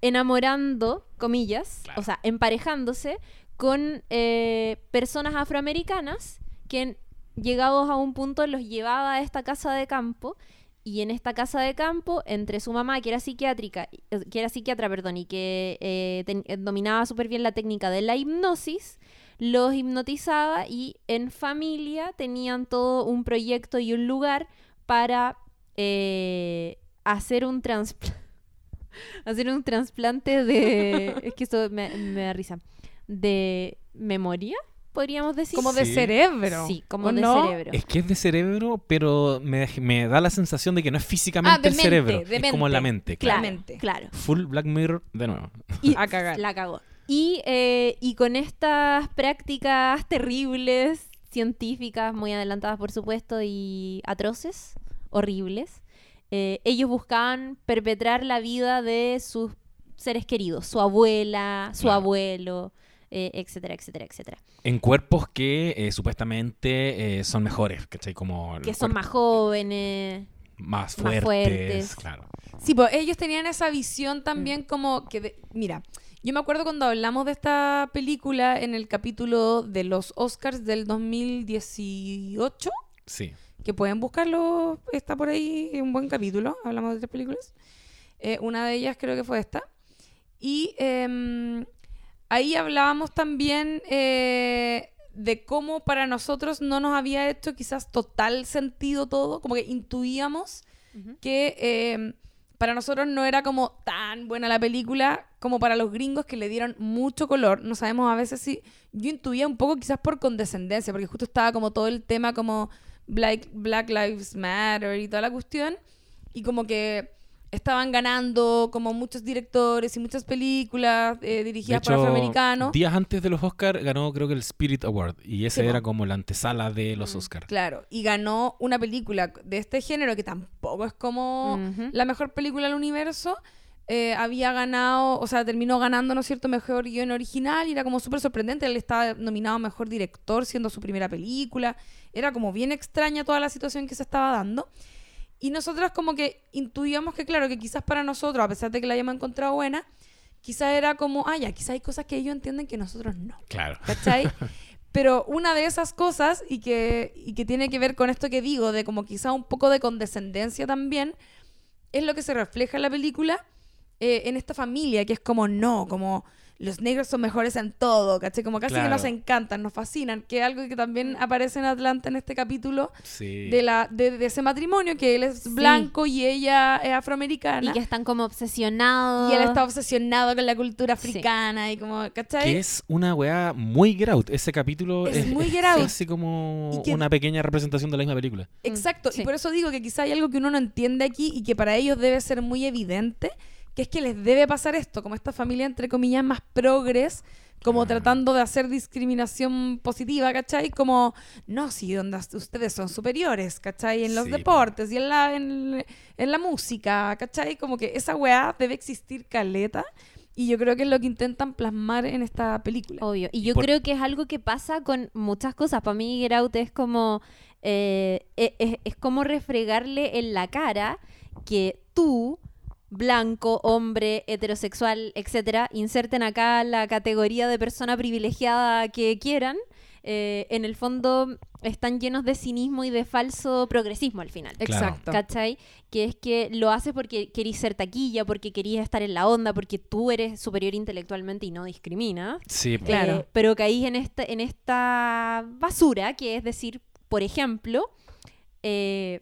enamorando, comillas, Claro. o sea, emparejándose con eh, personas afroamericanas que llegados a un punto los llevaba a esta casa de campo y en esta casa de campo entre su mamá que era psiquiátrica eh, que era psiquiatra perdón y que eh, eh, dominaba súper bien la técnica de la hipnosis los hipnotizaba y en familia tenían todo un proyecto y un lugar para eh, hacer un trasplante de es que esto me, me da risa de memoria podríamos decir Como de Sí. cerebro. sí como ¿o de no? cerebro Es que es de cerebro, pero me, me da la sensación de que no es físicamente Ah, de el mente, cerebro. de es como la mente. claro Claro. Claramente. claro Full Black Mirror de nuevo. y A cagar. la cagó y, eh, y con estas prácticas terribles científicas muy adelantadas por supuesto y atroces horribles eh, ellos buscaban perpetrar la vida de sus seres queridos su abuela su Claro. abuelo eh, etcétera etcétera etcétera En cuerpos que eh, supuestamente eh, son mejores, ¿cachai? Como que son más jóvenes más más fuertes. fuertes. Claro. Sí, pues ellos tenían esa Mm. visión también como que, de- mira, yo me acuerdo cuando hablamos de esta película en el capítulo de los Oscars del 2018, Sí. que pueden buscarlo, está por ahí, es un buen capítulo, hablamos de tres películas. Eh, una de ellas creo que fue esta. Y em, ahí hablábamos también eh, de cómo para nosotros no nos había hecho quizás total sentido todo, como que intuíamos que eh, para nosotros no era como tan buena la película como para los gringos que le dieron mucho color. No sabemos a veces si yo intuía un poco quizás por condescendencia, porque justo estaba como todo el tema como Black, Black Lives Matter y toda la cuestión, y como que estaban ganando como muchos directores y muchas películas eh, dirigidas por hecho, afroamericanos. días antes de los Oscars ganó creo que el Spirit Award y ese Sí, era como la antesala de los Mm, Oscars. Claro, y ganó una película de este género que tampoco es como la mejor película del universo. eh, había ganado, o sea, terminó ganando, ¿no es cierto?, mejor guion original y era como súper sorprendente. Él estaba nominado a mejor director siendo su primera película. Era como bien extraña toda la situación que se estaba dando. Y nosotros como que intuíamos que, claro, que quizás para nosotros, a pesar de que la hayamos encontrado buena, quizás era como, ah, ya, quizás hay cosas que ellos entienden que nosotros no. Claro. ¿Cachai? Pero una de esas cosas, y que, y que tiene que ver con esto que digo, de como quizá un poco de condescendencia también, es lo que se refleja en la película eh, en esta familia, que es como no, como los negros son mejores en todo, ¿cachai? Como casi que nos encantan, nos fascinan, que es algo que también aparece en Atlanta en este capítulo Sí. de, la, de, de ese matrimonio, que él es Sí. blanco y ella es afroamericana. y que están como obsesionados Y él está obsesionado con la cultura Sí. africana y como, ¿cachai? Que es una weá muy Get Out. Ese capítulo Es es, muy es casi como que- una pequeña representación de la misma película. Exacto, sí. y por eso digo que quizá hay algo que uno no entiende aquí y que para ellos debe ser muy evidente, que es que les debe pasar esto, como esta familia entre comillas más progres, como Ah. tratando de hacer discriminación positiva, ¿cachai? Como, no, si donde ustedes son superiores, ¿cachai? En los Sí, deportes y en la, en, en la música, ¿cachai? Como que esa weá debe existir caleta y yo creo que es lo que intentan plasmar en esta película. Obvio. Y yo Por- creo que es algo que pasa con muchas cosas. Para mí, Get Out es como. eh, e- es, es como refregarle en la cara que tú, blanco, hombre, heterosexual, etcétera, inserten acá la categoría de persona privilegiada que quieran. eh, en el fondo están llenos de cinismo y de falso progresismo al final. Claro. Exacto. ¿Cachai? Que es que lo haces porque querís ser taquilla, porque querías estar en la onda, porque tú eres superior intelectualmente y no discriminas. Sí, po. Claro. Eh, pero caís en esta, en esta basura, que es decir, por ejemplo, eh,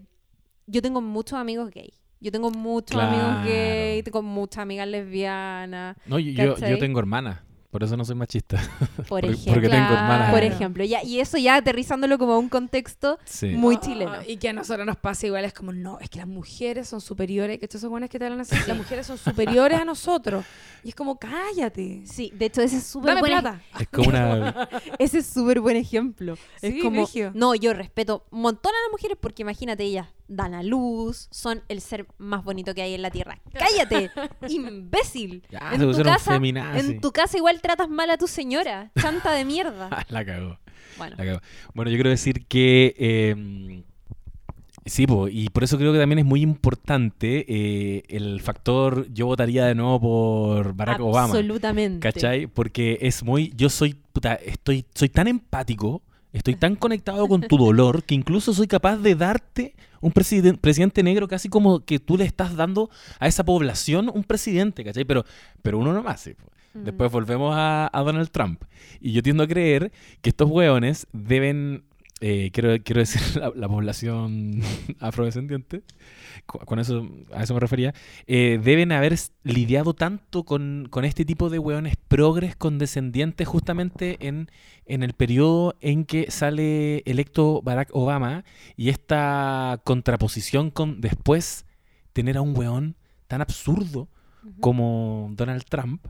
yo tengo muchos amigos gay. Yo tengo muchos amigos gay, tengo muchas amigas lesbianas. No, yo, yo- yo tengo hermanas Por eso no soy machista. Por Porque- ejemplo. porque tengo hermanas. Por ejemplo, ya, y eso ya aterrizándolo como a un contexto Sí. muy Ah, chileno. Y que a nosotros nos pasa igual, es como, no, es que las mujeres son superiores, que estos son buenos que te hablan así, las mujeres son superiores a nosotros. Y es como, cállate. Sí, de hecho ese es súper buen, plata. Es como una... ese es súper buen ejemplo. es Sí, como, no, yo respeto un montón a las mujeres porque imagínate, ellas dan a luz, son el ser más bonito que hay en la tierra. ¡Cállate! ¡Imbécil! Ya, en, tu casa, en tu casa igual tratas mal a tu señora. Chanta de mierda. la cagó. Bueno, La cagó. Bueno, yo quiero decir que... eh, sí, po, y por eso creo que también es muy importante eh, el factor yo votaría de nuevo por Barack Obama. absolutamente. ¿Cachai? Porque es muy. Yo soy. Puta, estoy, soy tan empático, estoy tan conectado con tu dolor, que incluso soy capaz de darte un presiden- presidente negro casi como que tú le estás dando a esa población un presidente, ¿cachai? Pero, pero uno no más. sí, po. Mm. Después volvemos a, a Donald Trump. Y yo tiendo a creer que estos hueones deben. eh, quiero, quiero decir la, la población afrodescendiente, con eso, a eso me refería, eh, deben haber lidiado tanto con, con este tipo de hueones progres condescendientes justamente en, en el periodo en que sale electo Barack Obama y esta contraposición con después tener a un hueón tan absurdo como Donald Trump.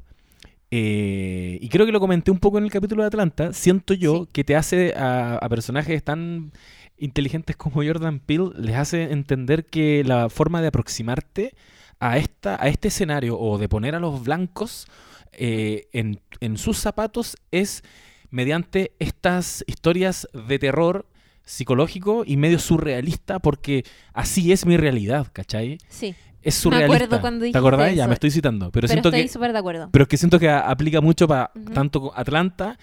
Eh, y creo que lo comenté un poco en el capítulo de Atlanta. Siento yo Sí. que te hace a, a personajes tan inteligentes como Jordan Peele, les hace entender que la forma de aproximarte a, esta, a este escenario o de poner a los blancos eh, en, en sus zapatos es mediante estas historias de terror psicológico y medio surrealista porque así es mi realidad, ¿cachai? Sí, Es Me surrealista. acuerdo cuando ¿Te acordás? Ya me estoy citando. Pero, pero, siento estoy que súper de acuerdo. pero es que siento que a- aplica mucho para tanto Atlanta,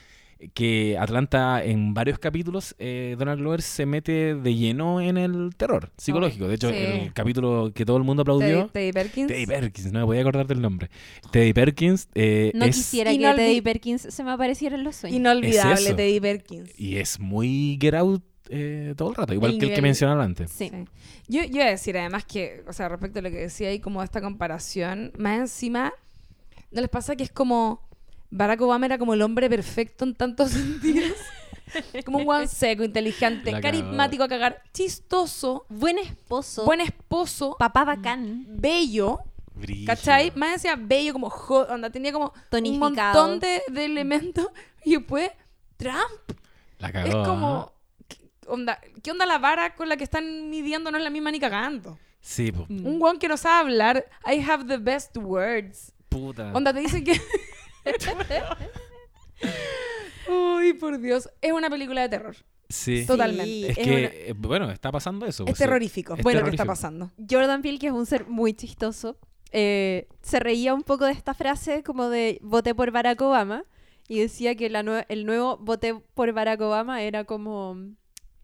que Atlanta en varios capítulos, eh, Donald Glover se mete de lleno en el terror psicológico. De hecho, Sí. el capítulo que todo el mundo aplaudió, Teddy Perkins. Teddy Perkins, no me podía acordar del nombre. Teddy Perkins eh, No es, quisiera que Teddy Perkins se me apareciera en los sueños. Inolvidable Es. Teddy Perkins. y es muy get out eh, todo el rato, igual El que el que mencionaba antes. Sí. Sí. Yo, yo iba a decir además que, o sea, respecto a lo que decía ahí, como esta comparación, más encima, ¿no les pasa que es como Barack Obama era como el hombre perfecto en tantos sentidos? como un guan seco, inteligente, La carismático a cagar, chistoso, Buen esposo. buen esposo, papá bacán. bello, Brígido. ¿cachai? Más encima bello, como onda, tenía como un montón de, de elementos y después Trump La es cagó. como... ¿qué onda, ¿Qué onda la vara con la que están midiendo? No es la misma ni cagando. Sí, po. Mm. Un guan que no sabe hablar. I have the best words. puta. Onda, te dicen que. Uy, por Dios. Es una película de terror. Sí. Totalmente. Es es que, una- eh, bueno, está pasando eso. Es pues, terrorífico. es bueno, lo que está terrorífico. pasando. Jordan Peele, que es un ser muy chistoso, eh, se reía un poco de esta frase como de voté por Barack Obama y decía que la nue- el nuevo voté por Barack Obama era como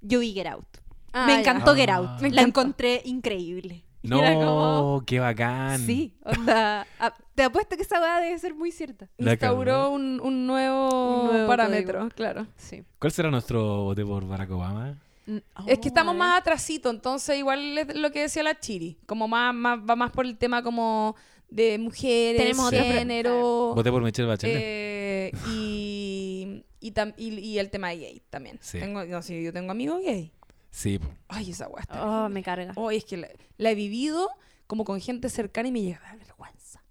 yo vi Get Out. Ah, me ya. encantó Ah. Get Out. Me la encantó. encontré increíble. No, como, qué bacán. sí, onda, ah, te apuesto que esa weá debe ser muy cierta. La Instauró un, un nuevo Un nuevo parámetro, código. claro. Sí. ¿Cuál será nuestro voto por Barack Obama? Mm, es que oh, estamos a más ver. atrasito, entonces igual es lo que decía la Chiri. Como más, más, va más por el tema como de mujeres, Tenemos género. Voté por Michelle Bachelet. Eh, y, y, tam- y- y el tema gay también. Sí. Tengo, no sé, yo tengo amigos gay. Sí. Ay, esa weá está. Oh, me carga. Hoy es que la, la he vivido como con gente cercana y me llega vergüenza.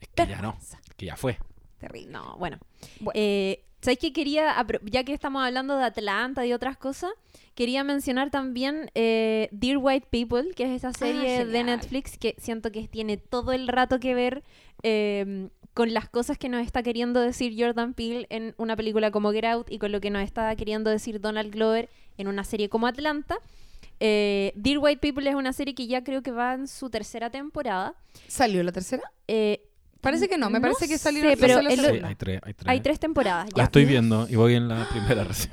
es que ya no, Vergüenza. que ya fue. Terrible. No, bueno. Bueno. Eh, ¿Sabes qué quería, ya que estamos hablando de Atlanta y otras cosas, quería mencionar también eh, Dear White People, que es esa serie de Ah. Netflix que siento que tiene todo el rato que ver eh, con las cosas que nos está queriendo decir Jordan Peele en una película como Get Out y con lo que nos está queriendo decir Donald Glover en una serie como Atlanta. Eh, Dear White People es una serie que ya creo que va en su tercera temporada. ¿Salió la tercera? Eh, Parece que no, me No parece que salió sé, la pero la el- Sí, hay tres. Hay tres. hay tres temporadas. La Ya. estoy viendo y voy en la primera recién.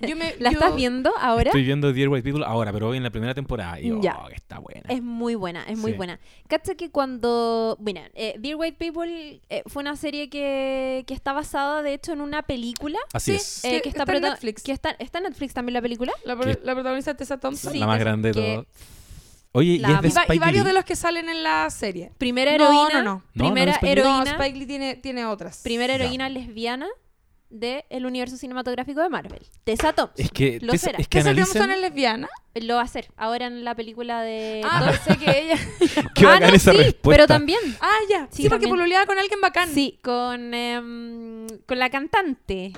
Yo me- ¿La yo- estás viendo ahora? Estoy viendo Dear White People ahora, pero voy en la primera temporada y oh, Ya. está buena. Es muy buena, es muy Sí. buena. Cacha que cuando. Bueno, eh, Dear White People eh, fue una serie que, que está basada, de hecho, en una película. Así Sí. es. eh, Que que está, está en prota- Netflix. Que está, ¿Está en Netflix también la película? La, la protagonista es Tessa Thompson. Sí, la más grande de que- todas. Oye, La y es de Y, va- y varios Lee. de los que salen en la serie. Primera heroína. no, no. No, Primera no heroína. No, Spike Lee tiene, tiene otras. Primera Ya. heroína lesbiana del universo cinematográfico de Marvel. Tessa Thompson. Es que, Lo será. es que Tessa analicen... Thompson es lesbiana. Lo va a hacer ahora en la película de... Ah, pensé que ella... Qué Ah, bacán no, esa sí, respuesta. pero también. Ah, ya. Sí, Sí, porque pololeaba con alguien bacán. Sí, con, em, con la cantante.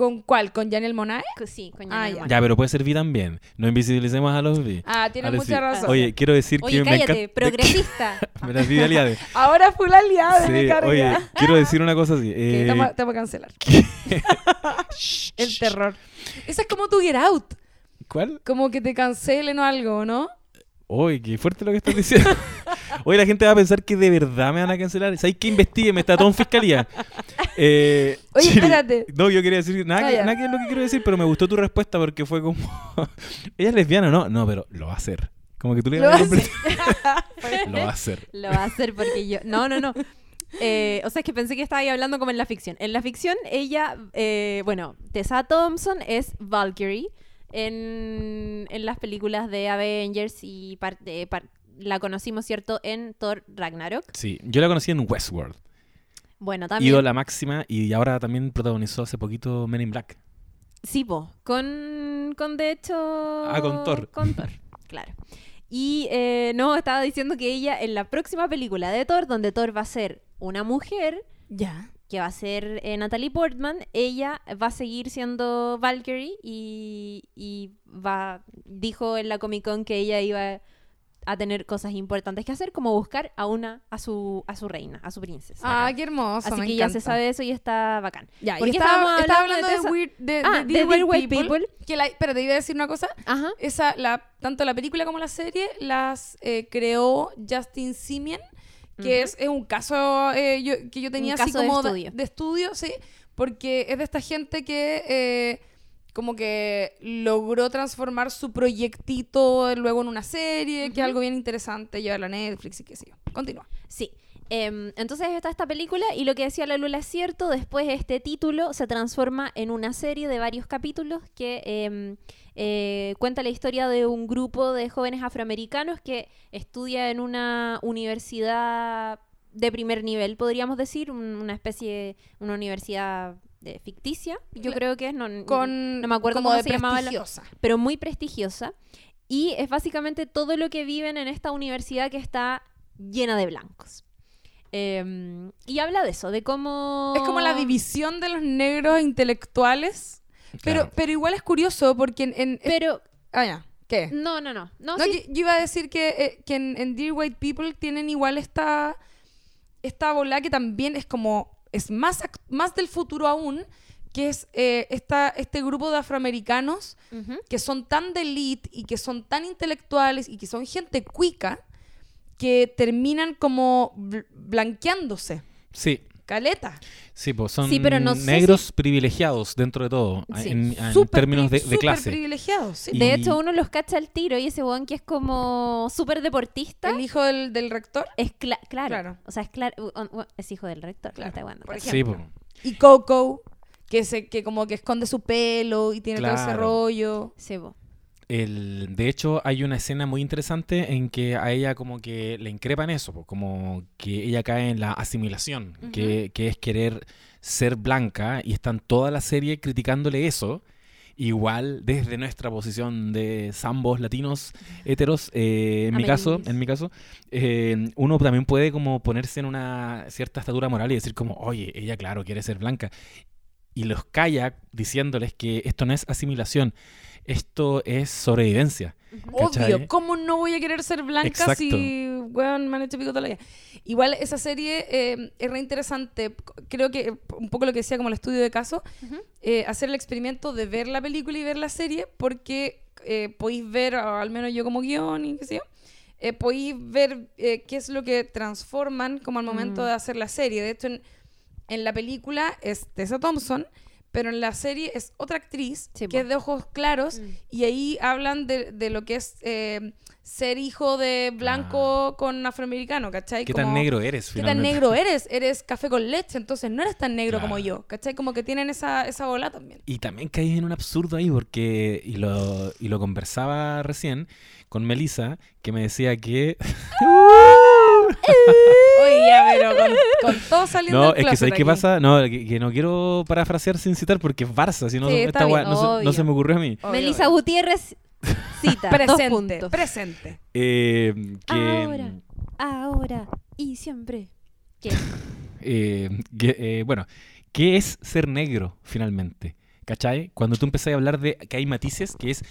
¿Con cuál? ¿Con Janelle Monae? Sí, con Ah, Janelle ya. Pero puede ser bi también. No invisibilicemos a los bi. Ah, tienes A mucha bi. razón. Oye, quiero decir Oye, que me cállate, encanta... progresista. me las di de aliade. Ahora fue la aliada, Sí, me carga. oye, quiero decir una cosa así. Que eh, te vamos- te vamos a cancelar. El terror. Esa es como tu Get Out. ¿Cuál? Como que te cancelen o algo, ¿no? Oye, qué fuerte lo que estás diciendo. Oye, la gente va a pensar que de verdad me van a cancelar. ¿Sabes que investigue? Me está todo en fiscalía. Eh, Oye, Chile- espérate. No, yo quería decir nada, que, nada que es lo que quiero decir, pero me gustó tu respuesta porque fue como. Ella es lesbiana, ¿no? No, pero lo va a hacer. Como que tú le vas a completar- Lo va a hacer. Lo va a hacer porque yo... No, no, no. Eh, o sea, es que pensé que estaba ahí hablando como en la ficción. En la ficción, ella, eh, bueno, Tessa Thompson es Valkyrie en, en las películas de Avengers y par- de par- la conocimos, ¿cierto?, en Thor Ragnarok. Sí, yo la conocí en Westworld. Bueno, también... Ídola máxima y ahora también protagonizó hace poquito Men in Black. Sí, po, con, con de hecho... Ah, con Thor. Con Thor, claro. Y eh, no, estaba diciendo que ella en la próxima película de Thor, donde Thor va a ser una mujer, Ya. que va a ser eh, Natalie Portman, ella va a seguir siendo Valkyrie y, y va, dijo en la Comic Con que ella iba a tener cosas importantes que hacer, como buscar a una, a su, a su reina, a su princesa. Ah, qué hermoso. Así me que ya se sabe eso y está bacán. Ya, ¿Por y estaba, hablando de, de Weird, de, Ah, de de White People. People. Que la, espera, te iba a decir una cosa. Ajá. Esa, la, tanto la película como la serie las eh, creó Justin Simien, que es, es un caso eh, yo- que yo tenía así caso de como estudio. de estudio, sí, porque es de esta gente que eh, como que logró transformar su proyectito luego en una serie, que es algo bien interesante, llevarla a Netflix y qué sé yo. Continúa. Sí. Em, entonces está esta película y lo que decía la Lula es cierto, después este título se transforma en una serie de varios capítulos que em, eh, cuenta la historia de un grupo de jóvenes afroamericanos que estudia en una universidad de primer nivel, podríamos decir, un- una especie, una universidad eh, ficticia, yo creo que es, no, Con, no me acuerdo como cómo de se llamaba la- prestigiosa. pero muy prestigiosa. Y es básicamente todo lo que viven en esta universidad que está llena de blancos. Em, y habla de eso, de cómo... Es como la división de los negros intelectuales. Pero, Claro. pero igual es curioso porque en... en- Pero, ah, ya. ¿Qué? no, no, no. No, No, sí, yo, yo iba a decir que, eh, que en, en Dear White People tienen igual esta, esta bola que también es como, es más, ac- más del futuro aún, que es eh, esta, este grupo de afroamericanos que son tan de elite y que son tan intelectuales y que son gente cuica que terminan como bl- blanqueándose. Sí, Caleta. sí, pues son Sí, pero no sé negros privilegiados dentro de todo, Sí. en, términos de, de súper clase. privilegiados, sí. Y- De hecho, uno los cacha al tiro y ese weón que es como súper deportista. El hijo del, del rector. Es cla- claro. Claro. O sea, es claro. es hijo del rector. Claro, está bueno, por Sí, ejemplo. pues. Y Coco, que, se, que como que esconde su pelo y tiene todo ese rollo. Sí, po. El, de hecho, hay una escena muy interesante en que a ella como que le increpan eso, como que ella cae en la asimilación, que, que es querer ser blanca y están toda la serie criticándole eso. Igual desde nuestra posición de zambos latinos heteros, eh, en mi caso, en mi caso, eh, uno también puede como ponerse en una cierta estatura moral y decir como, oye, ella claro quiere ser blanca y los calla diciéndoles que esto no es asimilación, esto es sobrevivencia. ¿Cachai? Obvio, ¿cómo no voy a querer ser blanca Exacto. si, weón, me han hecho pico toda la vida? Igual esa serie eh, es re interesante. Creo que un poco lo que decía como el estudio de caso, Ujú. eh, hacer el experimento de ver la película y ver la serie, porque eh, podéis ver, o al menos yo como guion y qué sé yo, eh, podéis ver eh, qué es lo que transforman como al momento Mm. de hacer la serie. De hecho, en, en la película es Tessa Thompson, pero en la serie es otra actriz Sí, que po. es de ojos claros Mm. y ahí hablan de, de lo que es eh, ser hijo de blanco con afroamericano, ¿cachai? ¿Qué tan negro eres, ¿Qué tan finalmente? negro eres? Eres café con leche, entonces no eres tan negro como yo, ¿cachai? Como que tienen esa, esa bola también. Y también caí en un absurdo ahí porque, y lo, y lo conversaba recién con Melissa, que me decía que... Oye, ya, pero con, con todo saliendo No, del es que ¿sabes qué pasa? No, que, que no quiero parafrasear sin citar porque es Barça, si no, Sí, esta está weá bien, no, se, no obvio. se me ocurrió a mí. Obvio, Melissa obvio. Gutiérrez cita. dos Presente, puntos. presente. Eh, que, Ahora, ahora y siempre. ¿Qué? eh, que, eh, bueno, ¿qué es ser negro finalmente? ¿Cachai? Cuando tú empezás a hablar de que hay matices, que es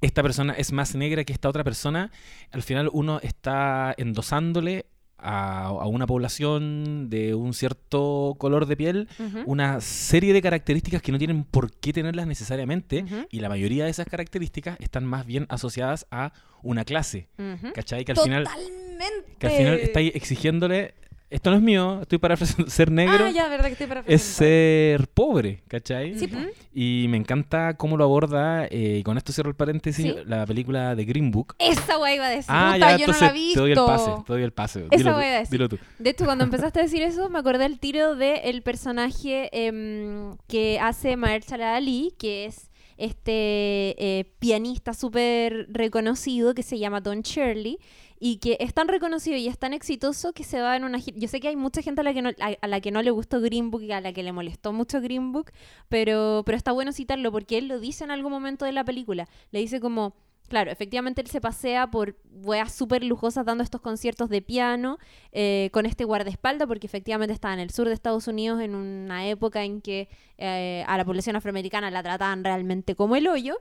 esta persona es más negra que esta otra persona, al final uno está endosándole a, a una población de un cierto color de piel una serie de características que no tienen por qué tenerlas necesariamente y la mayoría de esas características están más bien asociadas a una clase, Ujú. ¿cachai? Que al final, Totalmente. que al final estáis exigiéndole, esto no es mío, estoy parafraseando, ser negro Ah, ya, verdad que estoy es ser pobre, ¿cachai? Sí. Y me encanta cómo lo aborda, eh, y con esto cierro el paréntesis, Sí. la película de Green Book. Esa weá iba a decir. Ah, puta, ya, yo no la he te doy el visto. pase, te doy el pase. Esa Dilo tú, voy a decir. dilo tú. De hecho, cuando empezaste a decir eso, me acordé del tiro del personaje em, que hace Mahershala Ali, que es este eh, pianista súper reconocido que se llama Don Shirley y que es tan reconocido y es tan exitoso que se va en una gira. Yo sé que hay mucha gente a la que no, a, la que no le gustó Green Book y a la que le molestó mucho Green Book, pero, pero está bueno citarlo porque él lo dice en algún momento de la película. Le dice como, claro, efectivamente él se pasea por weas súper lujosas dando estos conciertos de piano eh, con este guardaespaldas porque efectivamente estaba en el sur de Estados Unidos en una época en que eh, a la población afroamericana la trataban realmente como el hoyo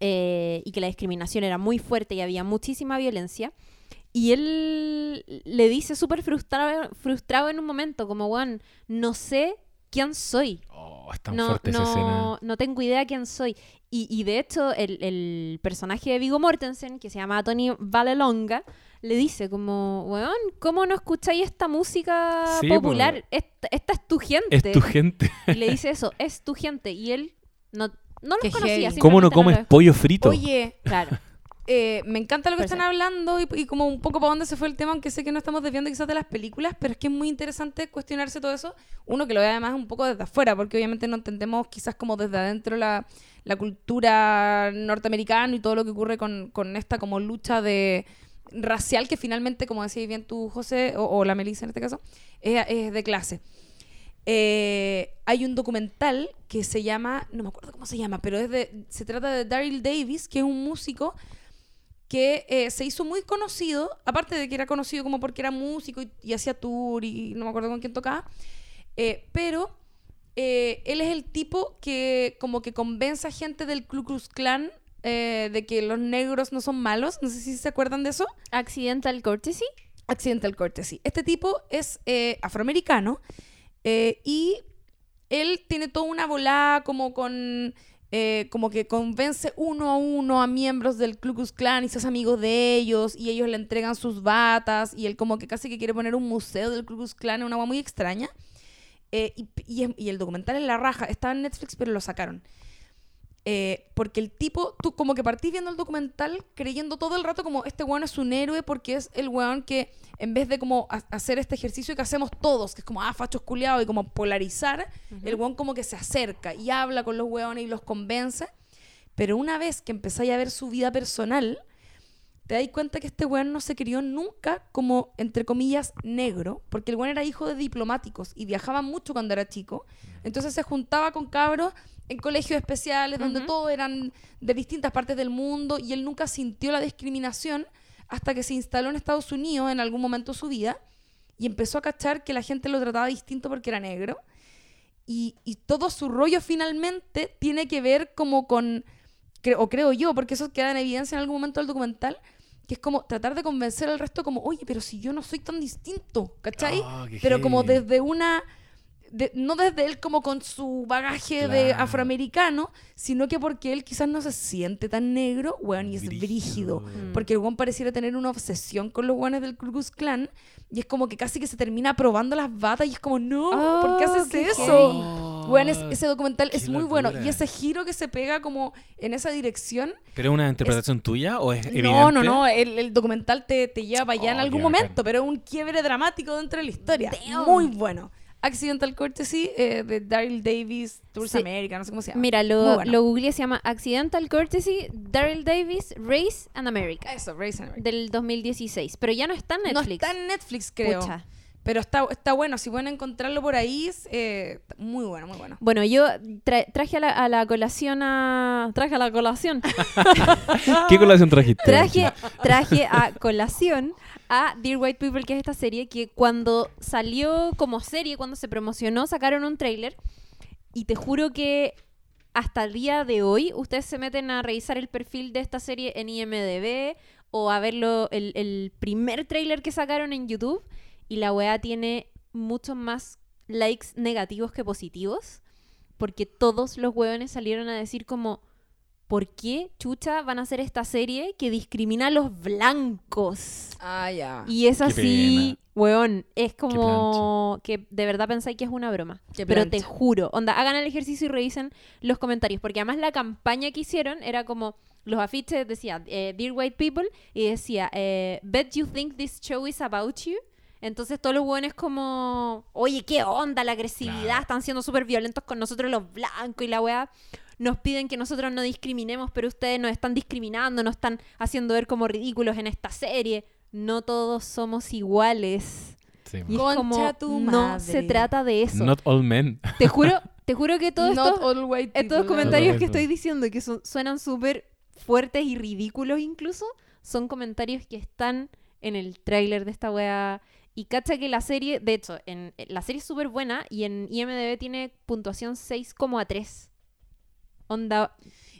eh, y que la discriminación era muy fuerte y había muchísima violencia. Y él le dice súper frustrado, frustrado en un momento, como, Juan, no sé quién soy. Oh, es tan No, fuerte esa escena. no, no tengo idea quién soy. Y, y de hecho, el, el personaje de Vigo Mortensen, que se llama Tony Valelonga, le dice como, weón, ¿cómo no escucháis esta música Sí, popular? Esta, esta es tu gente. Es tu gente. Y le dice eso, es tu gente. Y él no, no los conocía. ¿Cómo no comes pollo frito? Oye, Claro. eh, me encanta lo que están hablando y, y como un poco para dónde se fue el tema, aunque sé que no estamos desviando quizás de las películas, pero es que es muy interesante cuestionarse todo eso. Uno que lo ve además un poco desde afuera, porque obviamente no entendemos quizás como desde adentro la, la cultura norteamericana y todo lo que ocurre con, con esta como lucha de racial que finalmente, como decías bien tú, José, o, o la Melissa en este caso, es, es de clase. Eh, hay un documental que se llama, no me acuerdo cómo se llama, pero es de, se trata de Daryl Davis, que es un músico que eh, se hizo muy conocido, aparte de que era conocido como porque era músico y, y hacía tour y no me acuerdo con quién tocaba, eh, pero eh, él es el tipo que como que convence a gente del Ku Klux Klan eh, de que los negros no son malos, no sé si se acuerdan de eso. Accidental Courtesy. Accidental Courtesy. Este tipo es eh, afroamericano eh, y él tiene toda una volada como con... eh, como que convence uno a uno a miembros del Ku Klux Klan y se hace amigo de ellos y ellos le entregan sus batas y él como que casi que quiere poner un museo del Ku Klux Klan, una agua muy extraña. Eh, y, y y el documental es la raja, estaba en Netflix pero lo sacaron. Eh, porque el tipo, tú como que partís viendo el documental creyendo todo el rato como este weón es un héroe porque es el weón que en vez de como ha- hacer este ejercicio que hacemos todos, que es como, ah, fachos culiados y como polarizar, el weón como que se acerca y habla con los weones y los convence. Pero una vez que empezáis a ver su vida personal, te dais cuenta que este weón no se crió nunca como, entre comillas, negro, porque el weón era hijo de diplomáticos y viajaba mucho cuando era chico. Entonces se juntaba con cabros en colegios especiales donde todos eran de distintas partes del mundo y él nunca sintió la discriminación hasta que se instaló en Estados Unidos en algún momento de su vida y empezó a cachar que la gente lo trataba distinto porque era negro. Y, y todo su rollo finalmente tiene que ver como con, cre- o creo yo, porque eso queda en evidencia en algún momento del documental, que es como tratar de convencer al resto como, oye, pero si yo no soy tan distinto, ¿cachai? Ah, pero como desde una... de- no desde él como con su bagaje de afroamericano, sino que porque él quizás no se siente tan negro, weón, y es brígido. Mm. Porque el weón pareciera tener una obsesión con los weones del Ku Klux Klan. Y es como que casi que se termina probando las batas y es como, no, ¿por qué Oh, haces qué eso? Weón, es- ese documental es muy bueno. Y ese giro que se pega como en esa dirección. ¿Pero es una interpretación tuya o es evidente? No, no, no. El, el documental te, te lleva para allá en Oh, algún momento, pero es un quiebre dramático dentro de la historia. Damn. Muy bueno. Accidental Courtesy eh, de Daryl Davis, Tours Sí. America, no sé cómo se llama. Mira, lo, bueno. lo googleé, se llama Accidental Courtesy, Daryl Davis, Race and America, Eso, Race and America. del 2016. Pero ya no está en No Netflix. está en Netflix, creo. Pucha. Pero está, está bueno. Si pueden encontrarlo por ahí, es, eh, muy bueno, muy bueno. Bueno, yo tra- traje a la, a la colación a... Traje a la colación. ¿Qué colación trajiste? traje, traje a colación a Dear White People, que es esta serie que cuando salió como serie, cuando se promocionó, sacaron un tráiler y te juro que hasta el día de hoy ustedes se meten a revisar el perfil de esta serie en IMDB o a verlo el, primer tráiler que sacaron en YouTube y la weá tiene muchos más likes negativos que positivos porque todos los hueones salieron a decir como ¿por qué chucha van a hacer esta serie que discrimina a los blancos? Ah, ya. Y es así, weón, es como que de verdad pensáis que es una broma. Qué Pero plancha. te juro, onda, hagan el ejercicio y revisen los comentarios, porque además la campaña que hicieron era como los afiches decía eh, Dear White People y decía eh, Bet you think this show is about you. Entonces todos los buenos como, oye, qué onda la agresividad, Claro. están siendo súper violentos con nosotros los blancos y la weá. Nos piden que nosotros no discriminemos, pero ustedes nos están discriminando, nos están haciendo ver como ridículos en esta serie. No todos somos iguales. Sí, Y es Concha como, tu no madre. se trata de eso. Not all men. Te juro, te juro que todos estos, all white estos comentarios que estoy diciendo, que son- suenan súper fuertes y ridículos incluso, son comentarios que están en el tráiler de esta wea. Y cacha que la serie, de hecho, en, la serie es súper buena y en IMDB tiene puntuación 6,3. Onda,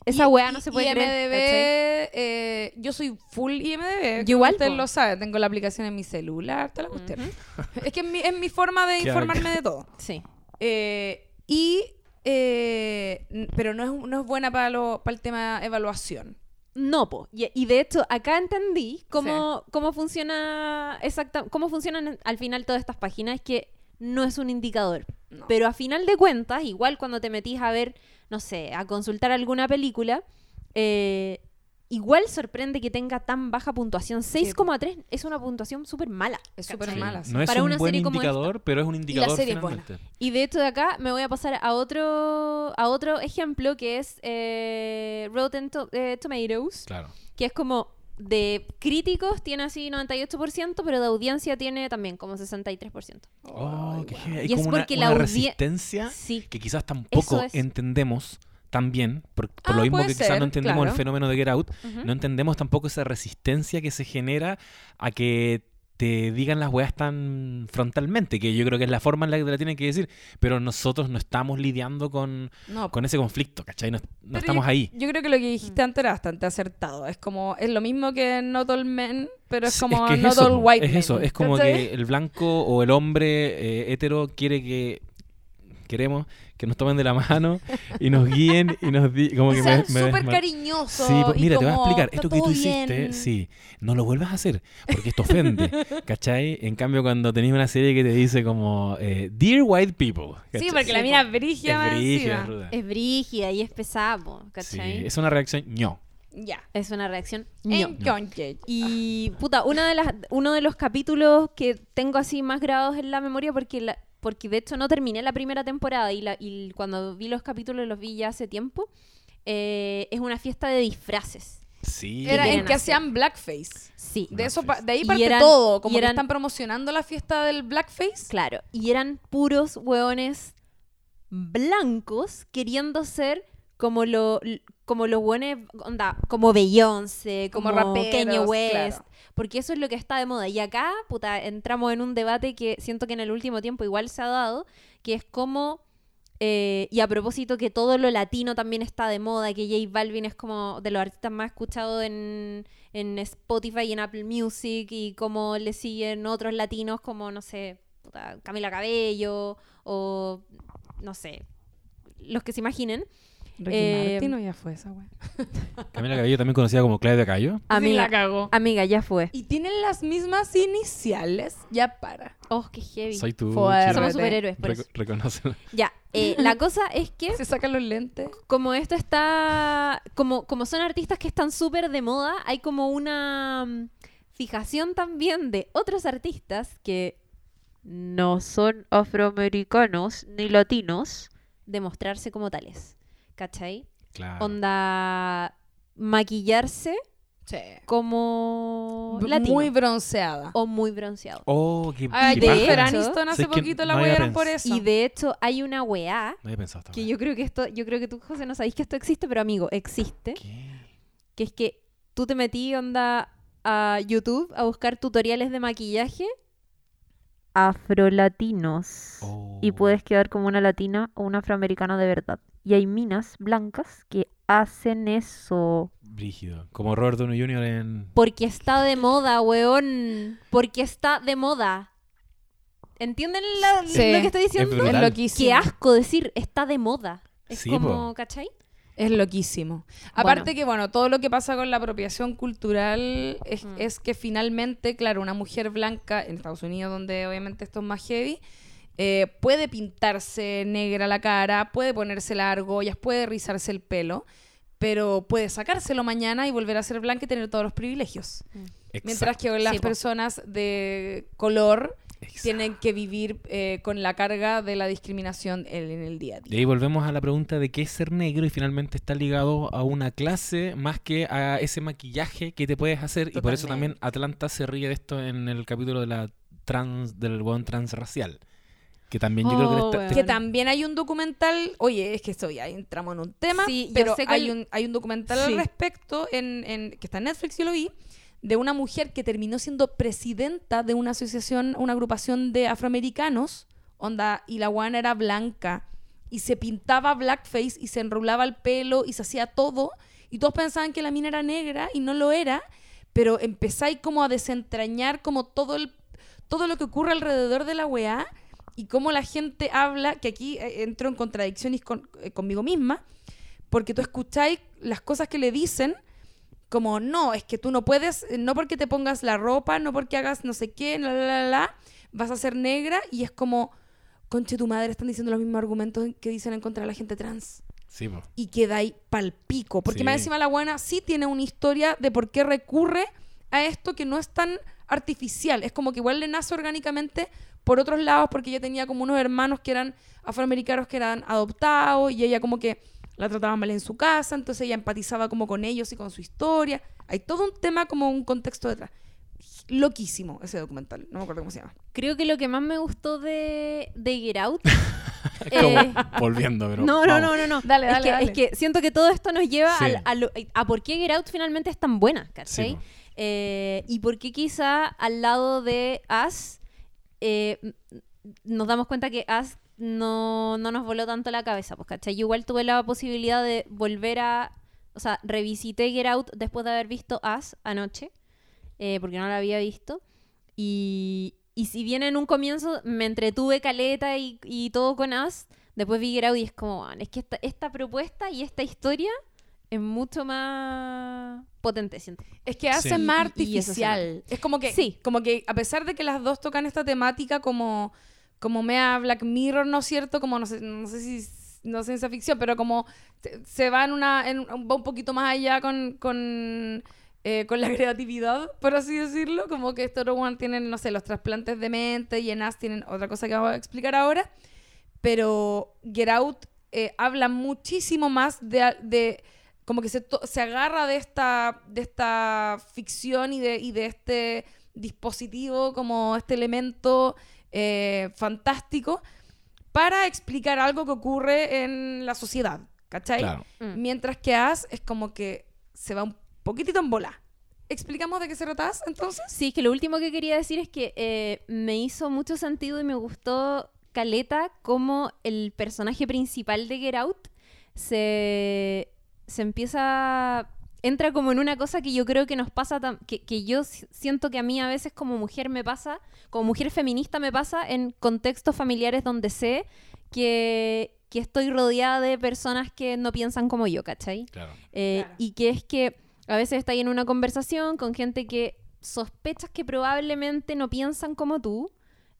esa Y- wea no y- se puede IMDb, eh, yo soy full IMDB. Yo igual, Ustedes po. lo saben, tengo la aplicación en mi celular, toda la cuestión. Es que es mi, es mi forma de informarme de todo. Sí. Eh, y, eh, pero no es, no es buena para, lo, para el tema evaluación. No, po. Y, y de hecho, acá entendí cómo, cómo funciona exacta, cómo funcionan al final todas estas páginas, que no es un indicador. No. Pero a final de cuentas, igual cuando te metís a ver, no sé, a consultar alguna película, eh, igual sorprende que tenga tan baja puntuación. 6,3 es una puntuación súper mala. Es súper mala. sí. No es Para un una buen serie como indicador, pero es un indicador serie es buena. finalmente. Y de hecho de acá me voy a pasar a otro, a otro ejemplo que es eh, Rotten To- eh, Tomatoes. Claro. que es como de críticos tiene así 98%, pero de audiencia tiene también como 63%. Oh, Ay, qué heavy. Hay Y es como una, porque la una audie- resistencia Sí, que quizás tampoco es. entendemos tan bien, por, por Ah, lo mismo que quizás no entendemos claro. el fenómeno de Get Out, no entendemos tampoco esa resistencia que se genera a que te digan las weas tan frontalmente, que yo creo que es la forma en la que te la tienen que decir, pero nosotros no estamos lidiando con, No, con ese conflicto, ¿cachai? No, estamos yo, ahí. Yo creo que lo que dijiste antes era bastante acertado. Es como, es lo mismo que Not All Men, pero es como que es Not eso, All White es Men. eso, es como ¿cachai? que el blanco o el hombre eh, hetero quiere que queremos que nos tomen de la mano y nos guíen y nos di, como Y que sean me, me súper cariñosos. Sí, pues, mira, te voy a explicar. "Está Esto que tú hiciste, bien". sí, no lo vuelvas a hacer, porque esto ofende, ¿cachai? En cambio, cuando tenés una serie que te dice como eh, Dear White People. Sí, porque la Sí, es brígida es más brígida, es es brígida y es pesado, Sí, ¿cachai? es una reacción ño. Ya. Es una reacción ño. Entonces, Y puta, una de las, uno de los capítulos que tengo así más grabados en la memoria porque la, porque de hecho no terminé la primera temporada y, la, y cuando vi los capítulos los vi ya hace tiempo, eh, es una fiesta de disfraces. Sí. era en que hacían blackface. Sí, De eso de ahí parte eran- todo, como y que eran- están promocionando la fiesta del blackface. claro. Y eran puros hueones blancos queriendo ser como lo como los hueones, onda, como Beyoncé, como, Como Kanye West, claro. porque eso es lo que está de moda. Y acá, puta, entramos en un debate que siento que en el último tiempo igual se ha dado, que es como, eh, y a propósito que todo lo latino también está de moda, que J Balvin es como de los artistas más escuchados en, en Spotify y en Apple Music, y como le siguen otros latinos como, no sé, puta, Camila Cabello, o no sé, los que se imaginen. Ricky Eh, Martin o ya fue esa wea. Camila Cabello, también conocida como Claudia Cayo. Sí, Amiga, la cagó. amiga, ya fue. Y tienen las mismas iniciales. Ya para. Oh, qué heavy. Soy. Chile. Somos superhéroes, por eso. Reconócelo. Ya, Eh, la cosa es que Se sacan los lentes. como esto está, como, como son artistas que están súper de moda, hay como una mm, fijación también de otros artistas que no son afroamericanos ni latinos de mostrarse como tales. ¿Cachai? Claro. Onda maquillarse Sí. como latino Muy bronceada. o muy bronceado. Oh, qué, Ay, qué de Aniston hace poquito la huearon por eso. Y de hecho hay una weá No había pensado esta que yo creo que esto, yo creo que tú, José, no sabéis que esto existe, pero amigo, existe. ¿Qué? que es que tú te metí onda a YouTube a buscar tutoriales de maquillaje afrolatinos Oh. y puedes quedar como una latina o un afroamericano de verdad. Y hay minas blancas que hacen eso Brígido. Como Robert Downey Jr. en... porque está de moda, weón. Porque está de moda. ¿Entienden la- Sí. lo que estoy diciendo? Es. Qué asco decir está de moda. Es Sí, como, po. ¿cachai? Es loquísimo. Aparte que, bueno, todo lo que pasa con la apropiación cultural es, Mm. es que finalmente, claro, una mujer blanca en Estados Unidos, donde obviamente esto es más heavy, eh, puede pintarse negra la cara, puede ponerse las argollas, puede rizarse el pelo, pero puede sacárselo mañana y volver a ser blanca y tener todos los privilegios. Mientras que las Sí, personas de color Exacto. tienen que vivir eh, con la carga de la discriminación en, en el día a Y día. ahí volvemos a la pregunta de qué es ser negro y finalmente está ligado a una clase más que a ese maquillaje que te puedes hacer. Y por eso también. Atlanta se ríe de esto en el capítulo de la trans, del buen transracial. Que también yo creo que Oh, está- weón. te- Que también hay un documental, oye, es que esto ya entramos en un tema, Sí, yo pero sé que hay el- un, hay un documental Sí. al respecto en, en- que está en Netflix, yo lo vi, de una mujer que terminó siendo presidenta de una asociación, una agrupación de afroamericanos, onda, y la guana era blanca, y se pintaba blackface, y se enrolaba el pelo, y se hacía todo, y todos pensaban que la mina era negra, y no lo era, pero empezáis como a desentrañar como todo el todo lo que ocurre alrededor de la weá y cómo la gente habla, que aquí eh, entro en contradicciones con- eh, conmigo misma, porque tú escucháis las cosas que le dicen, como, no, es que tú no puedes, eh, no porque te pongas la ropa, no porque hagas no sé qué, la, la, la, la, vas a ser negra, y es como, conche tu madre, están diciendo los mismos argumentos que dicen en contra de la gente trans Sí, po. y queda ahí palpico. Porque Sí. más encima la buena sí tiene una historia de por qué recurre a esto que no es tan artificial. Es como que igual le nace orgánicamente por otros lados, porque ella tenía como unos hermanos que eran afroamericanos que eran adoptados y ella como que la trataba mal en su casa, entonces ella empatizaba como con ellos y con su historia. Hay todo un tema como un contexto detrás. Loquísimo ese documental, no me acuerdo cómo se llama. Creo que lo que más me gustó de, de Get Out Es como Eh, volviendo, pero. No, no, no, no, no. Dale, es, dale, que, dale. es que siento que todo esto nos lleva Sí. al- a, lo- a por qué Get Out finalmente es tan buena, ¿cachai? Sí. Eh, y por qué quizá al lado de Us eh, nos damos cuenta que Us no, no nos voló tanto la cabeza, pues, ¿cachai? Yo igual tuve la posibilidad de volver a... O sea, revisité Get Out después de haber visto Us anoche, eh, porque no la había visto. Y, y si bien en un comienzo me entretuve caleta y, y todo con Us, después vi Get Out y es como, "Man, es que esta, esta propuesta y esta historia es mucho más potente, siento. Es que hace Sí. más Y- y artificial. Es como que, Sí. como que a pesar de que las dos tocan esta temática como, como mea Black Mirror, ¿no es cierto? Como no sé, no sé si no ciencia ficción, pero como se va en una, va un poquito más allá con, con, eh, con la creatividad, por así decirlo. Como que Story One tienen, no sé, los trasplantes de mente y en Us tienen otra cosa que vamos a explicar ahora. Pero Get Out eh, habla muchísimo más de, de como que se, se agarra de esta, de esta ficción y de, y de este dispositivo, como este elemento eh, fantástico, para explicar algo que ocurre en la sociedad, ¿cachai? Claro. Mm. Mientras que As es como que se va un poquitito en bola. ¿Explicamos de qué se trata As, entonces? Sí, que lo último que quería decir es que eh, me hizo mucho sentido y me gustó Caleta como el personaje principal de Get Out se, se empieza... Entra como en una cosa que yo creo que nos pasa, que, que yo si- siento que a mí a veces como mujer me pasa, como mujer feminista me pasa en contextos familiares donde sé que, que estoy rodeada de personas que no piensan como yo, ¿cachai? Claro. Eh, Claro. Y que es que a veces estás en una conversación con gente que sospechas que probablemente no piensan como tú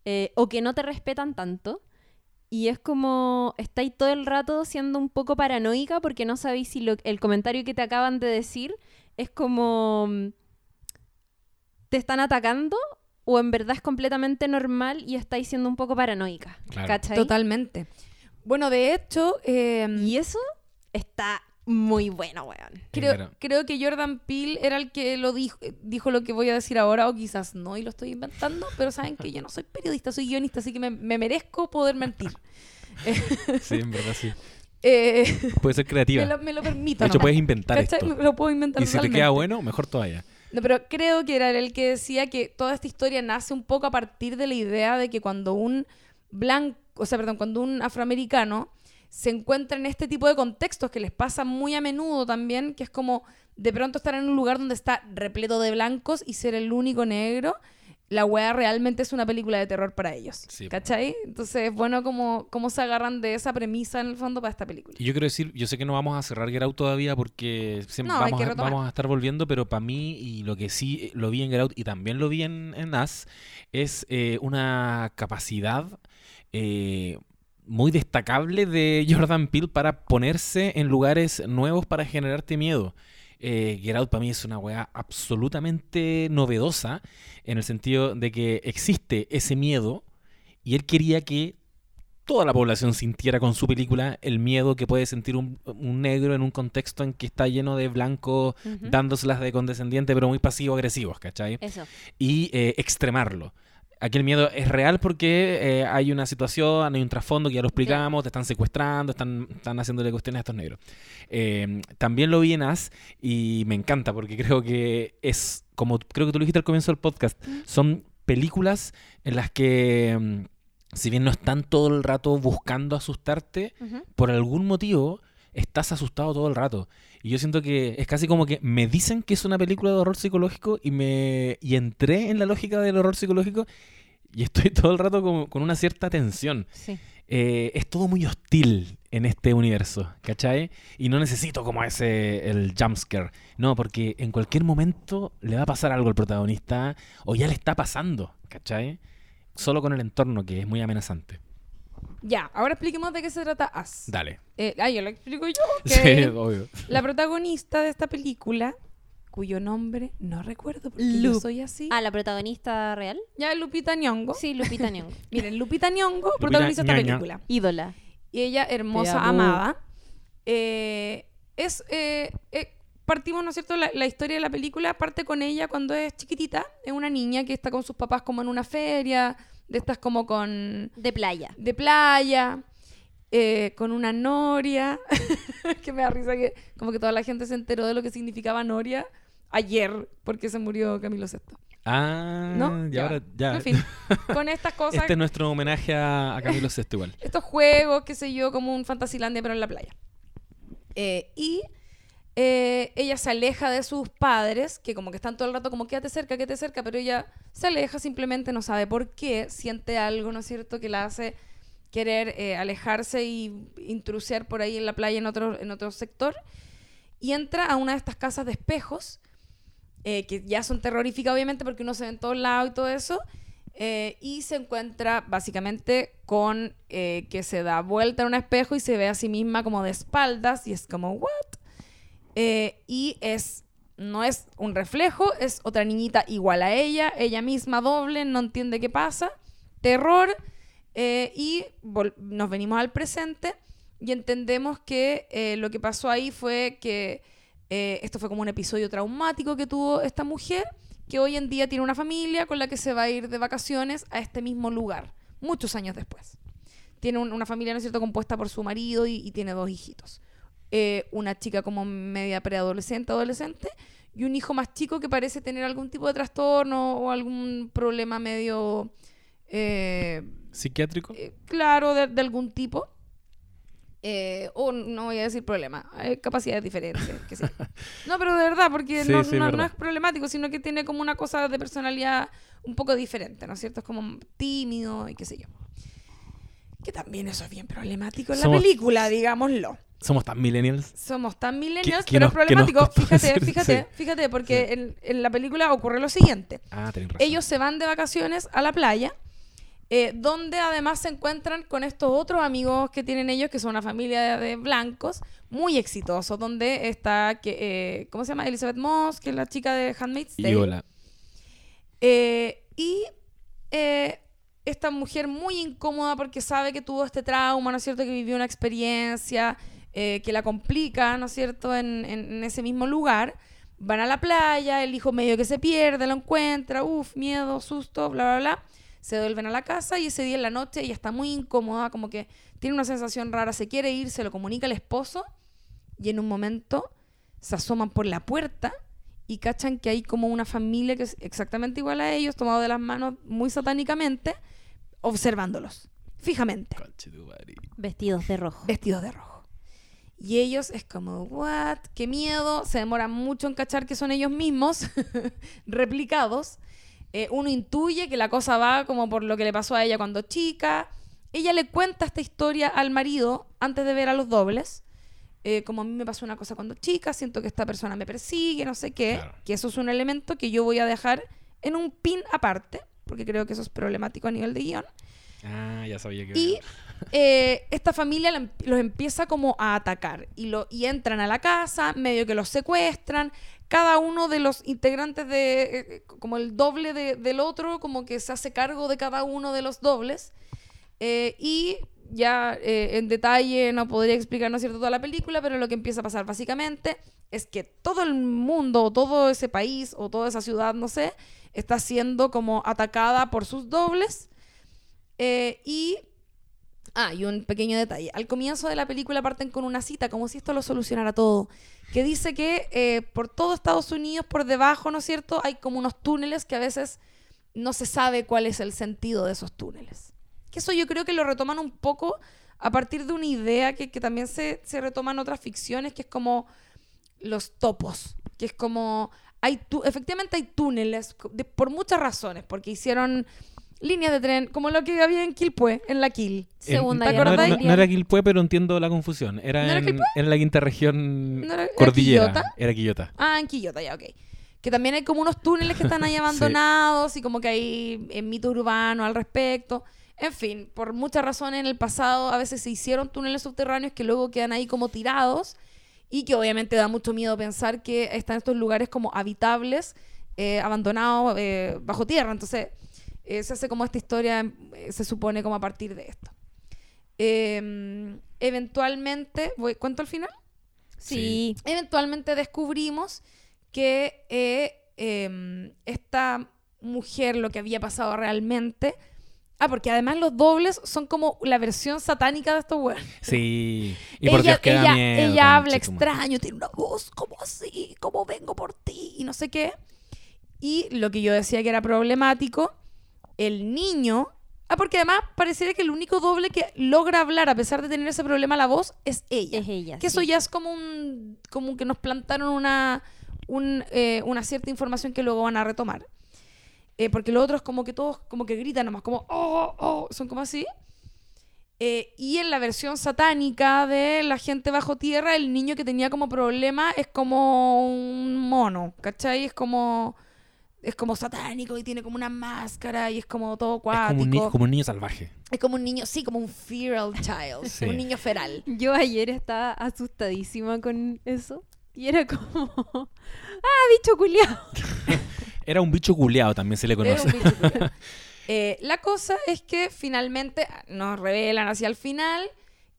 eh, o que no te respetan tanto. Y es como estáis todo el rato siendo un poco paranoica porque no sabéis si lo- el comentario que te acaban de decir es como mm, te están atacando o en verdad es completamente normal y estáis siendo un poco paranoica. Claro. ¿Cachai? Totalmente. Bueno, de hecho, eh, Y eso está muy bueno, weón. creo, Claro. creo que Jordan Peele era el que lo dijo, dijo lo que voy a decir ahora, o quizás no, y lo estoy inventando, pero saben que yo no soy periodista, soy guionista, así que me, me merezco poder mentir. Sí, en verdad sí. Eh, Puede ser me, creativa. lo, me lo permito. De hecho, nomás. puedes inventar ¿Cachai? esto. Me lo puedo inventar Y si te queda bueno, mejor todavía. No, pero creo que era el que decía que toda esta historia nace un poco a partir de la idea de que cuando un blanco, o sea, perdón, cuando un afroamericano se encuentra en este tipo de contextos que les pasa muy a menudo también, que es como de pronto estar en un lugar donde está repleto de blancos y ser el único negro, la weá realmente es una película de terror para ellos. Sí. ¿Cachai? Entonces es bueno como, cómo se agarran de esa premisa en el fondo para esta película. Y yo quiero decir, yo sé que no vamos a cerrar Get Out todavía porque siempre No, vamos, a, retomar. vamos a estar volviendo, pero para mí, y lo que sí eh, lo vi en Get Out y también lo vi en, en Us, es eh, una capacidad eh, muy destacable de Jordan Peele para ponerse en lugares nuevos para generarte miedo. Eh, Get Out para mí es una weá absolutamente novedosa en el sentido de que existe ese miedo y él quería que toda la población sintiera con su película el miedo que puede sentir un, un negro en un contexto en que está lleno de blancos dándoselas de condescendiente pero muy pasivo-agresivos, ¿cachai? Eso. Y eh, extremarlo. Aquí el miedo es real porque eh, hay una situación, hay un trasfondo que ya lo explicamos, te están secuestrando, están, están haciéndole cuestiones a estos negros. Eh, también lo vi en As y me encanta porque creo que es, como creo que tú lo dijiste al comienzo del podcast, son películas en las que, mm, si bien no están todo el rato buscando asustarte, por algún motivo estás asustado todo el rato. Y yo siento que es casi como que me dicen que es una película de horror psicológico y me y entré en la lógica del horror psicológico y estoy todo el rato con, con una cierta tensión. Sí. Eh, es todo muy hostil en este universo, ¿cachai? Y no necesito como ese, el jumpscare. No, porque en cualquier momento le va a pasar algo al protagonista o ya le está pasando, ¿cachai? Solo con el entorno que es muy amenazante. Ya, ahora expliquemos de qué se trata As. Dale. Eh, ah, yo lo explico yo. Sí, obvio. La protagonista de esta película, cuyo nombre no recuerdo porque yo soy así. Ah, la protagonista real. Ya es Lupita Nyong'o. Sí, Lupita Nyong'o. Miren, Lupita Nyong'o protagoniza esta película. Ídola. Y ella, hermosa, amada. eh, es... eh, eh, partimos, ¿no es cierto? La, la historia de la película parte con ella cuando es chiquitita. Es una niña que está con sus papás como en una feria. De estas como con... De playa. de playa, eh, con una noria, que me da risa que como que toda la gente se enteró de lo que significaba noria ayer, porque se murió Camilo VI. Ah, ¿No? y Ya. ahora ya. En fin, con estas cosas, Este es nuestro homenaje a, a Camilo VI igual. estos juegos, qué sé yo, como un Fantasilandia, pero en la playa. Eh, y eh, ella se aleja de sus padres, que como que están todo el rato como quédate cerca, quédate cerca, pero ella se aleja, simplemente no sabe por qué, siente algo, ¿no es cierto?, que la hace querer eh, alejarse y intrusiar por ahí en la playa en otro, en otro sector. Y entra a una de estas casas de espejos, eh, que ya son terroríficas obviamente porque uno se ve en todos lados y todo eso, y se encuentra básicamente con que se da vuelta en un espejo y se ve a sí misma como de espaldas y es como, ¿what? Eh, y es, no es un reflejo, es otra niñita igual a ella, ella misma doble, no entiende qué pasa, terror, eh, y nos venimos al presente y entendemos que eh, lo que pasó ahí fue que esto fue como un episodio traumático que tuvo esta mujer, que hoy en día tiene una familia con la que se va a ir de vacaciones a este mismo lugar, muchos años después. Tiene un- una familia, ¿no es cierto?, compuesta por su marido y tiene dos hijitos. Eh, una chica como media preadolescente, adolescente, y un hijo más chico que parece tener algún tipo de trastorno o algún problema medio... eh, ¿Psiquiátrico? eh, claro, de, de algún tipo. Eh, o no voy a decir problema, hay capacidades diferentes. sé yo. No, pero de verdad, porque Sí, no, sí, no- no verdad. es problemático, sino que tiene como una cosa de personalidad un poco diferente, ¿no es cierto? Es como tímido y qué sé yo. Que también eso es bien problemático en la película, digámoslo. Somos tan millennials. Somos tan millennials, ¿Qué- qué pero es problemático. Fíjate, decir? fíjate, Sí. fíjate, porque en, en la película ocurre lo siguiente. Ah, tenés razón. Ellos se van de vacaciones a la playa eh, donde además se encuentran con estos otros amigos que tienen ellos, que son una familia de, de blancos, muy exitosos, donde está, que, eh, ¿cómo se llama? Elizabeth Moss, que es la chica de Handmaid's Tale. Y hola. Eh, y eh, esta mujer muy incómoda porque sabe que tuvo este trauma, ¿no es cierto? Que vivió una experiencia eh, que la complica, ¿no es cierto? En, en- en ese mismo lugar. Van a la playa, el hijo medio que se pierde, lo encuentra, uff, miedo, susto, bla, bla, bla. Se vuelven a la casa y ese día en la noche ella está muy incómoda, como que tiene una sensación rara, se quiere ir, se lo comunica al esposo y en un momento se asoman por la puerta y cachan que hay como una familia que es exactamente igual a ellos, tomado de las manos muy satánicamente, observándolos, fijamente, Vestidos de rojo. vestidos de rojo. Y ellos es como, ¿what? ¡Qué miedo! Se demoran mucho en cachar que son ellos mismos, replicados. Eh, uno intuye que la cosa va como por lo que le pasó a ella cuando chica. Ella le cuenta esta historia al marido antes de ver a los dobles. Eh, como a mí me pasó una cosa cuando chica, siento que esta persona me persigue, no sé qué. Claro. Que eso es un elemento que yo voy a dejar en un pin aparte, porque creo que eso es problemático a nivel de guion. Ah, ya sabía que. Y eh, esta familia em- los empieza como a atacar y, lo, y entran a la casa, medio que los secuestran. Cada uno de los integrantes de, eh, eh, como el doble de- del otro, como que se hace cargo de cada uno de los dobles. Y ya en detalle no podría explicar, ¿no es cierto?, toda la película, pero lo que empieza a pasar básicamente es que todo el mundo, o todo ese país, o toda esa ciudad, no sé, está siendo como atacada por sus dobles. Y. Ah, y un pequeño detalle. Al comienzo de la película parten con una cita, como si esto lo solucionara todo. Que dice que eh, por todo Estados Unidos, por debajo, ¿no es cierto? Hay como unos túneles que a veces no se sabe cuál es el sentido de esos túneles. Que eso yo creo que lo retoman un poco a partir de una idea que, que también se, se retoma en otras ficciones, que es como los topos. Que es como. Hay tú- efectivamente hay túneles por muchas razones, porque hicieron líneas de tren, como lo que había en Quilpué, en la Quil. Segunda ¿te Guerra no, no- no era Quilpué, pero entiendo la confusión. Era, ¿No era en, en la quinta región ¿No era- era cordillera. Quillota? Era Quillota. Ah, en Quillota, ya, ok. Que también hay como unos túneles que están ahí abandonados y como que hay eh, mito urbano al respecto. En fin, por muchas razones en el pasado a veces se hicieron túneles subterráneos que luego quedan ahí como tirados y que obviamente da mucho miedo pensar que están estos lugares como habitables, eh, abandonados eh, bajo tierra. Entonces eh, se hace como esta historia, eh, se supone como a partir de esto. Em, eventualmente, voy, ¿cuánto al final? Sí. eventualmente descubrimos que eh, em, esta mujer lo que había pasado realmente. Ah, porque además los dobles son como la versión satánica de estos weones. Sí. Y por ella, Dios que da ella- miedo, ella habla extraño, tiene una voz como así, como vengo por ti, y no sé qué. Y lo que yo decía que era problemático, el niño. Ah, porque además pareciera que el único doble que logra hablar a pesar de tener ese problema la voz es ella. Es ella. Que eso sí. ya es como un. como que nos plantaron una. un, eh, una cierta información que luego van a retomar. Eh, porque los otros como que todos como que gritan nomás, como oh, oh, son como así. Eh, y en la versión satánica de la gente bajo tierra, el niño que tenía como problema es como un mono, ¿cachai? Es como. Es como satánico y tiene como una máscara y es como todo Es como un, ni- acuático. como un niño salvaje. Es como un niño, sí, como un feral child, Sí. un niño feral. Yo ayer estaba asustadísima con eso. Y era como. ¡Ah, bicho culiao! Era un bicho culeado, también se le Era conoce. un bicho culiao. Eh, la cosa es que finalmente nos revelan hacia el final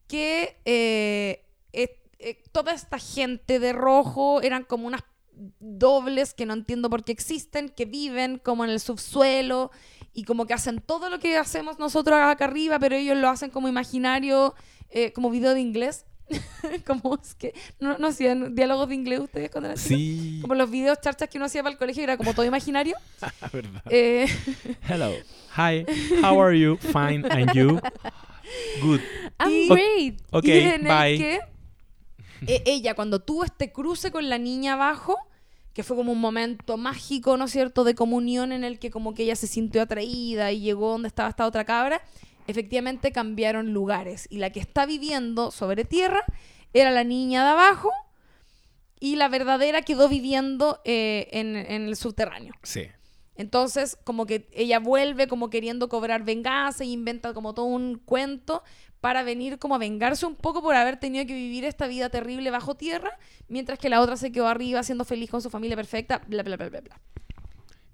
que eh, eh, toda esta gente de rojo eran como unas dobles que no entiendo por qué existen, que viven como en el subsuelo y como que hacen todo lo que hacemos nosotros acá arriba, pero ellos lo hacen como imaginario, eh, como video de inglés. como es que no, no hacían diálogos de inglés ustedes cuando eran? Sí. Como los videos charchas que uno hacía para el colegio, era como todo imaginario. verdad. Eh, Hello. Hi. How are you? Fine. And you? Good. I'm Y- great. Ok, y en bye. el que eh, ella, cuando tuvo este cruce con la niña abajo, que fue como un momento mágico, ¿no es cierto?, de comunión en el que como que ella se sintió atraída y llegó donde estaba esta otra cabra, efectivamente cambiaron lugares. Y la que está viviendo sobre tierra era la niña de abajo y la verdadera quedó viviendo eh, en, en el subterráneo. Sí. Entonces, como que ella vuelve como queriendo cobrar venganza y inventa como todo un cuento para venir como a vengarse un poco por haber tenido que vivir esta vida terrible bajo tierra, mientras que la otra se quedó arriba siendo feliz con su familia perfecta, bla, bla, bla, bla, bla.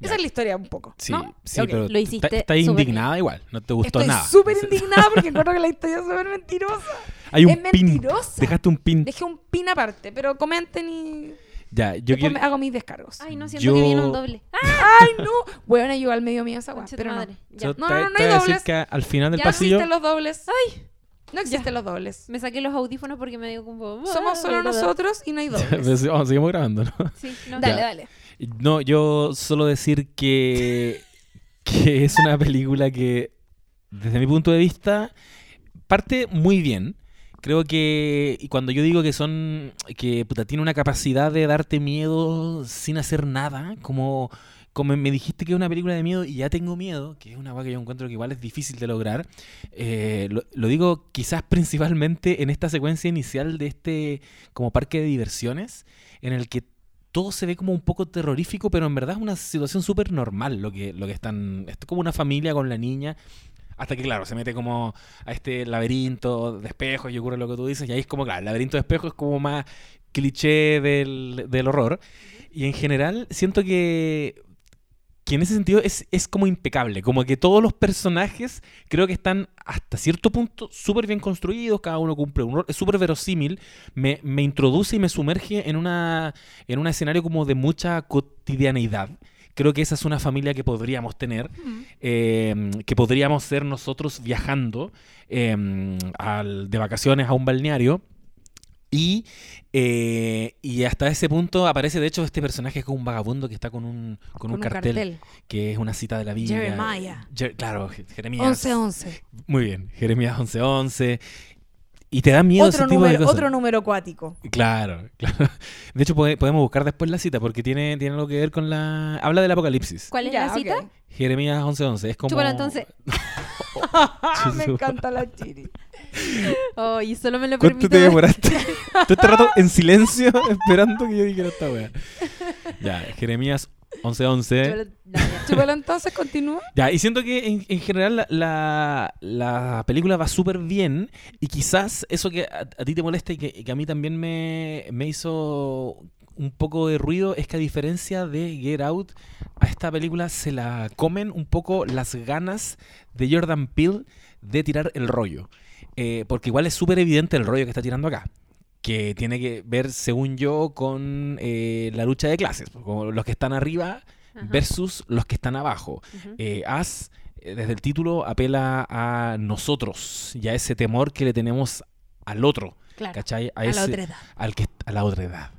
Ya. Esa es la historia un poco. Sí, ¿no? sí, Ok. pero Lo hiciste está- estás indignada igual, no te gustó Estoy nada. súper indignada porque encuentro que la historia es súper mentirosa. Hay un es pin. mentirosa. Dejaste un pin. Dejé un pin aparte, pero comenten y Ya, yo quiero... me hago mis descargos. Ay, no, siento Yo- que viene un doble. ¡Ah, Ay, no. Bueno, yo al medio mío esa tu pero no. madre! Ya. No, te- no, no, no te hay dobles. que al final del Ya no pasillo... existen los dobles. Ay, no existen los dobles. Me saqué los audífonos porque me dio como... Somos solo nosotros y no hay dobles. vamos, seguimos grabando, ¿no? Sí, no, Dale, Ya. dale. No, yo solo decir que, que es una película que, desde mi punto de vista, parte muy bien. Creo que y cuando yo digo que son que puta, tiene una capacidad de darte miedo sin hacer nada, como como me dijiste que es una película de miedo y ya tengo miedo, que es una cosa que yo encuentro que igual es difícil de lograr, eh, lo, lo digo quizás principalmente en esta secuencia inicial de este como parque de diversiones, en el que todo se ve como un poco terrorífico, pero en verdad es una situación súper normal lo que, lo que están... Es como una familia con la niña, hasta que, claro, se mete como a este laberinto de espejos y ocurre lo que tú dices, y ahí es como, claro, el laberinto de espejos es como más cliché del, del horror. Y en general siento que, que en ese sentido es, es como impecable, como que todos los personajes creo que están hasta cierto punto súper bien construidos, cada uno cumple un rol, es súper verosímil, me, me introduce y me sumerge en, una, en un escenario como de mucha cotidianeidad. Creo que esa es una familia que podríamos tener, eh, que podríamos ser nosotros viajando eh, al- de vacaciones a un balneario. Y, eh, y hasta ese punto aparece, de hecho, este personaje que es como un vagabundo que está con un, con un, cartel, que es una cita de la Biblia. Jeremiah. Jer- claro, Je- Jeremías. 11-11. Muy bien, Jeremías 11:11. Y te da miedo Otro ese tipo de número, cosas. otro número acuático. Claro, claro. De hecho, pode- podemos buscar después la cita porque tiene, tiene algo que ver con la... Habla del apocalipsis. ¿Cuál es Ya, la cita? ok. Jeremías 11:11. Es como... Chúpalo entonces. Me encanta la chiri. Oh, y solo me lo ¿Cuánto permito. te demoraste? Todo este rato en silencio esperando que yo dijera esta wea. Ya, Jeremías 11:11. Chúpalo- entonces, continúa. Ya, y siento que en, en general la, la, la película va súper bien y quizás eso que a, a ti te molesta y que, que a mí también me, me hizo un poco de ruido es que a diferencia de Get Out, a esta película se la comen un poco las ganas de Jordan Peele de tirar el rollo. Eh, porque igual es súper evidente el rollo que está tirando acá. Que tiene que ver, según yo, con eh, la lucha de clases. Como los que están arriba Ajá. versus los que están abajo. Eh, As, desde el título, apela a nosotros y a ese temor que le tenemos al otro, Claro. ¿cachai? A, A ese, la otra edad. Al que, a la otra edad,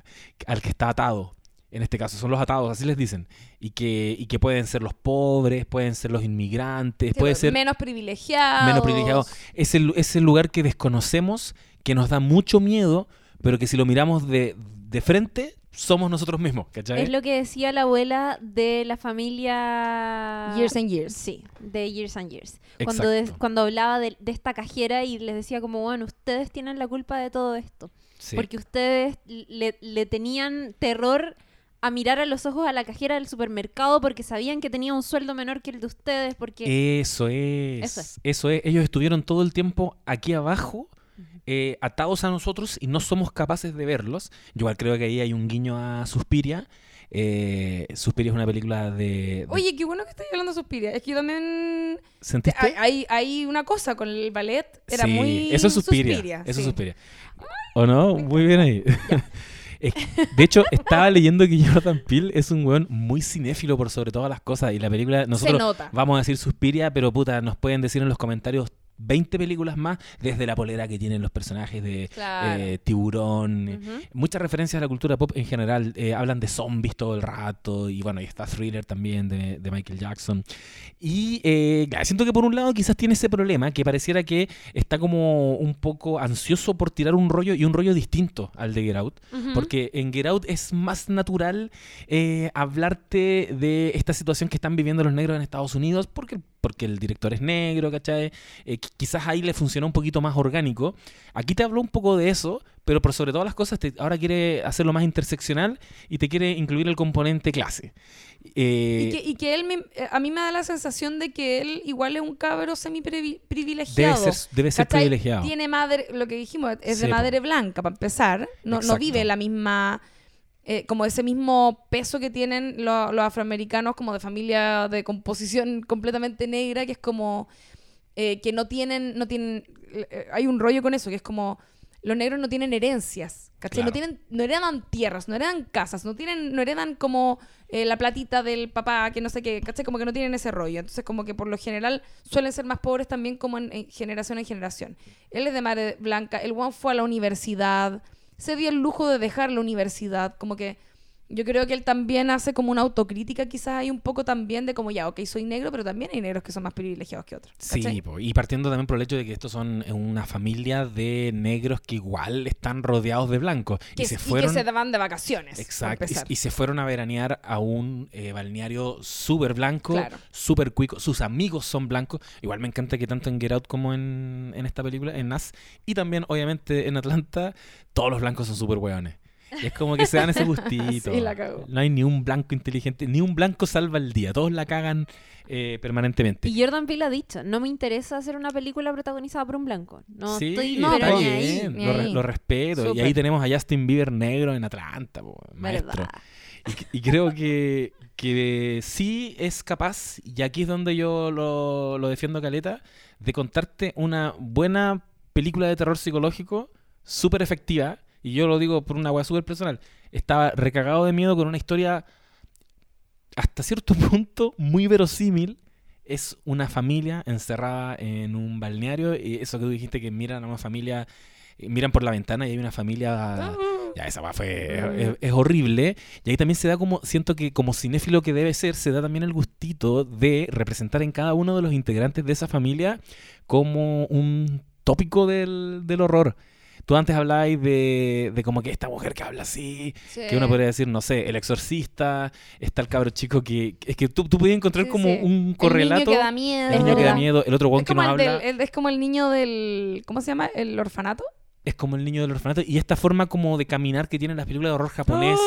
al que está atado. En este caso, son los atados, así les dicen. Y que, y que pueden ser los pobres, pueden ser los inmigrantes, Sí, puede ser menos privilegiados. menos privilegiados. Es el, es el lugar que desconocemos, que nos da mucho miedo, pero que si lo miramos de, de frente, somos nosotros mismos, ¿cachai? Es lo que decía la abuela de la familia... Years and years. Sí, de Years and Years. Cuando, de- cuando hablaba de, de esta cajera y les decía como, bueno, ustedes tienen la culpa de todo esto. Sí. Porque ustedes le, le tenían terror a mirar a los ojos a la cajera del supermercado porque sabían que tenía un sueldo menor que el de ustedes, porque... Eso es. Eso es. Eso es. Ellos estuvieron todo el tiempo aquí abajo, eh, atados a nosotros y no somos capaces de verlos. Yo igual creo que ahí hay un guiño a Suspiria. Eh, Suspiria es una película de... de- Oye, qué bueno que estés hablando de Suspiria. Es que yo también... ¿Sentiste? Hay, hay, hay una cosa con el ballet. Era Sí, muy... Eso es Suspiria. eso sí. es Suspiria. ¿O no? Muy bien ahí. De hecho, estaba leyendo que Jordan Peele es un weón muy cinéfilo por sobre todas las cosas. Y la película, nosotros vamos a decir Suspiria, pero puta, nos pueden decir en los comentarios 20 películas más, desde la polera que tienen los personajes de Claro. eh, Tiburón. Muchas referencias a la cultura pop en general. eh, hablan de zombies todo el rato. Y bueno, y está Thriller también de, de Michael Jackson. Y eh, siento que por un lado quizás tiene ese problema, que pareciera que está como un poco ansioso por tirar un rollo y un rollo distinto al de Get Out. Porque en Get Out es más natural hablarte de esta situación que están viviendo los negros en Estados Unidos, porque, porque el director es negro, ¿cachai? Eh, qui- quizás ahí le funciona un poquito más orgánico. Aquí te habló un poco de eso, pero por sobre todas las cosas te- ahora quiere hacerlo más interseccional y te quiere incluir el componente clase. Eh, Y que, y que él, me- eh, a mí me da la sensación de que él igual es un cabro semi-privilegiado. debe ser, debe ser privilegiado. Tiene madre, lo que dijimos, es de Sí, madre blanca, para empezar. No, vive la misma, eh, como ese mismo peso que tienen lo- los afroamericanos como de familia de composición completamente negra, que es como eh, que no tienen, no tienen, eh, hay un rollo con eso, que es como los negros no tienen herencias, ¿cachai? Claro. No, tienen, no heredan tierras, no heredan casas, no tienen, no heredan como eh, la platita del papá, que no sé qué, ¿cachai? Como que no tienen ese rollo. Entonces, como que por lo general suelen ser más pobres también como en, en generación en generación. Él es de madre blanca, el one fue a la universidad, se dio el lujo de dejar la universidad, como que yo creo que él también hace como una autocrítica quizás hay un poco también de como ya, ok, soy negro, pero también hay negros que son más privilegiados que otros. Sí, po, y partiendo también por el hecho de que estos son una familia de negros que igual están rodeados de blancos. Que, y se y fueron. que se van de vacaciones. Exacto. Y, y se fueron a veranear a un eh, balneario súper blanco, Claro. súper cuico. Sus amigos son blancos. Igual me encanta que tanto en Get Out como en, en esta película, en Nas, y también, obviamente, en Atlanta, todos los blancos son súper hueones. Y es como que se dan ese gustito. Sí, la cagó. No hay ni un blanco inteligente, ni un blanco salva el día. Todos la cagan eh, permanentemente. Y Jordan Peele ha dicho, no me interesa hacer una película protagonizada por un blanco. No sí, estoy no, pero ahí. lo, re- ahí. lo respeto. Y ahí tenemos a Justin Bieber negro en Atlanta, po, maestro. Y creo que, que sí es capaz, y aquí es donde yo lo, lo defiendo caleta, de contarte una buena película de terror psicológico súper efectiva. Y yo lo digo por una weá súper personal. Estaba recagado de miedo con una historia hasta cierto punto muy verosímil. Es una familia encerrada en un balneario. Y eso que tú dijiste que miran a una familia, eh, miran por la ventana y hay una familia ya, esa fue. Es, es horrible. Y ahí también se da como. Siento que como cinéfilo que debe ser, se da también el gustito de representar en cada uno de los integrantes de esa familia como un tópico del, del horror. Tú antes hablabais de, de como que esta mujer que habla así, Sí. que uno podría decir, no sé, el exorcista, está el cabro chico que. Es que tú, tú podías encontrar Sí, como sí. un correlato. El niño que da miedo. el niño que da miedo, el otro guan que no habla. del- el- es como el niño del. ¿Cómo se llama? ¿El orfanato? Es como el niño del orfanato. Y esta forma como de caminar que tienen las películas de horror japonés.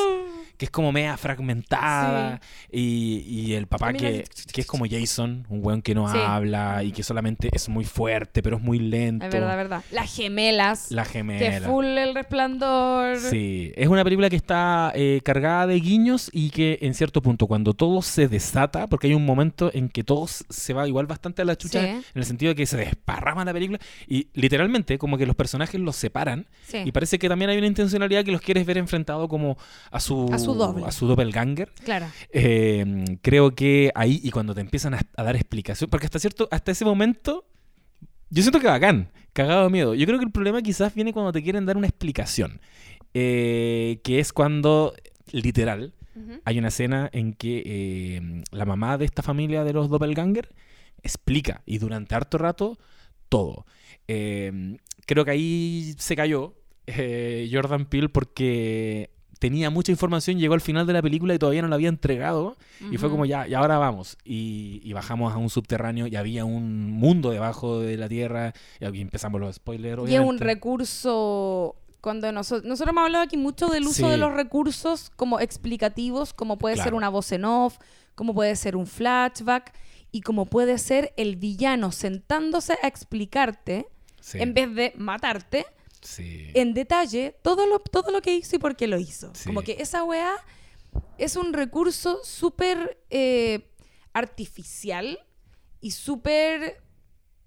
Que es como media fragmentada. Y, y el papá que, que es como Jason, un weón que no Sí. habla y que solamente es muy fuerte, pero es muy lento. Es verdad, verdad. Las gemelas. La que gemela. full el resplandor. Sí, es una película que está eh, cargada de guiños y que en cierto punto cuando todo se desata, porque hay un momento en que todo se va igual bastante a la chucha, Sí. en el sentido de que se desparrama la película y literalmente como que los personajes los separan y parece que también hay una intencionalidad que los quieres ver enfrentado como a su, A su doble. a su doppelganger. Claro. Eh, creo que ahí y cuando te empiezan a, a dar explicación, porque hasta cierto, hasta ese momento, yo siento que bacán, cagado de miedo. Yo creo que el problema quizás viene cuando te quieren dar una explicación, eh, que es cuando, literal, hay una escena en que eh, la mamá de esta familia de los doppelganger explica y durante harto rato todo. Eh, creo que ahí se cayó eh, Jordan Peele porque tenía mucha información, llegó al final de la película y todavía no la había entregado y fue como ya, y ahora vamos. Y, y bajamos a un subterráneo y había un mundo debajo de la tierra y aquí empezamos los spoilers. Y es un recurso. Cuando nosotros, nosotros hemos hablado aquí mucho del uso Sí. de los recursos como explicativos, como puede ser una voz en off, como puede ser un flashback y como puede ser el villano sentándose a explicarte Sí, en vez de matarte sí. en detalle todo lo, todo lo que hizo y por qué lo hizo. Sí. Como que esa weá es un recurso súper eh, artificial y súper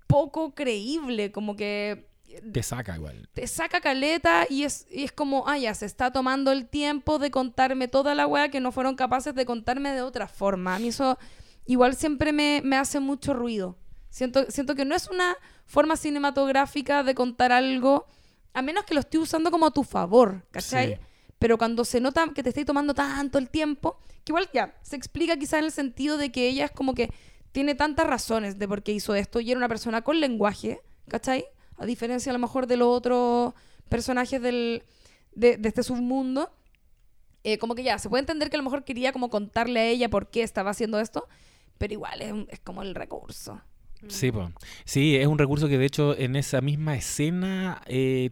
poco creíble, como que Te saca igual. te saca caleta y es, y es como, ah, ya, se está tomando el tiempo de contarme toda la weá que no fueron capaces de contarme de otra forma. A mí eso igual siempre me, me hace mucho ruido. Siento, siento que no es una forma cinematográfica de contar algo, a menos que lo esté usando como a tu favor, ¿cachai? Sí. Pero cuando se nota que te estáis tomando tanto el tiempo, que igual ya, se explica quizá en el sentido de que ella es como que tiene tantas razones de por qué hizo esto y era una persona con lenguaje, ¿cachai? A diferencia a lo mejor de los otros personajes del, de, de este submundo. Eh, como que ya, se puede entender que a lo mejor quería como contarle a ella por qué estaba haciendo esto, pero igual es como el recurso. Sí, po. sí, es un recurso que de hecho en esa misma escena eh,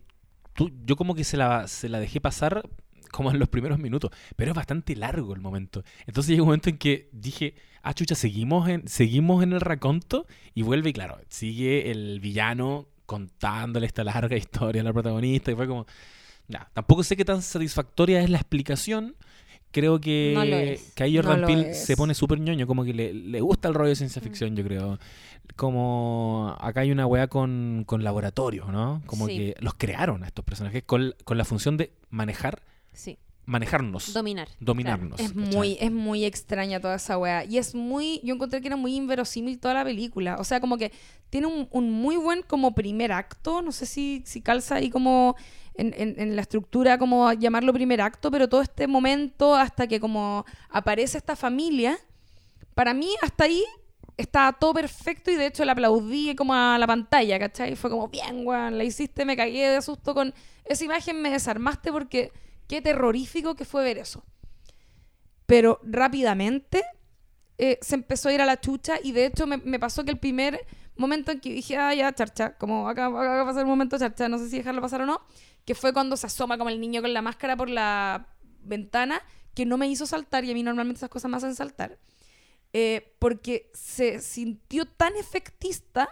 tú, yo como que se la, se la dejé pasar como en los primeros minutos, pero es bastante largo el momento. Entonces llega un momento en que dije, ah, chucha, seguimos en, seguimos en el raconto y vuelve y claro, sigue el villano contándole esta larga historia a la protagonista y fue como, ya, tampoco sé qué tan satisfactoria es la explicación. Creo que, No que ahí Jordan No Peele se pone súper ñoño, como que le, le gusta el rollo de ciencia ficción, yo creo. Como acá hay una weá con, con laboratorios, ¿no? Como Sí. que los crearon a estos personajes con, con la función de manejar, Sí, manejarnos, dominar. dominarnos. Es ¿cachai? muy, es muy extraña toda esa wea. Y es muy, yo encontré que era muy inverosímil toda la película. O sea, como que tiene un, un muy buen como primer acto. No sé si, si calza ahí como en, en- en la estructura, como llamarlo primer acto, pero todo este momento hasta que como aparece esta familia, para mí hasta ahí estaba todo perfecto y de hecho le aplaudí como a la pantalla, ¿cachai? Fue como, bien, weón, la hiciste, me cagué de susto con esa imagen, me desarmaste porque qué terrorífico que fue ver eso. Pero rápidamente eh, se empezó a ir a la chucha y de hecho me, me pasó que el primer momento en que dije, ah, ya, charcha, como acá, acá va a pasar un momento charcha, no sé si dejarlo pasar o no, que fue cuando se asoma como el niño con la máscara por la ventana, que no me hizo saltar y a mí normalmente esas cosas me hacen saltar. Eh, porque se sintió tan efectista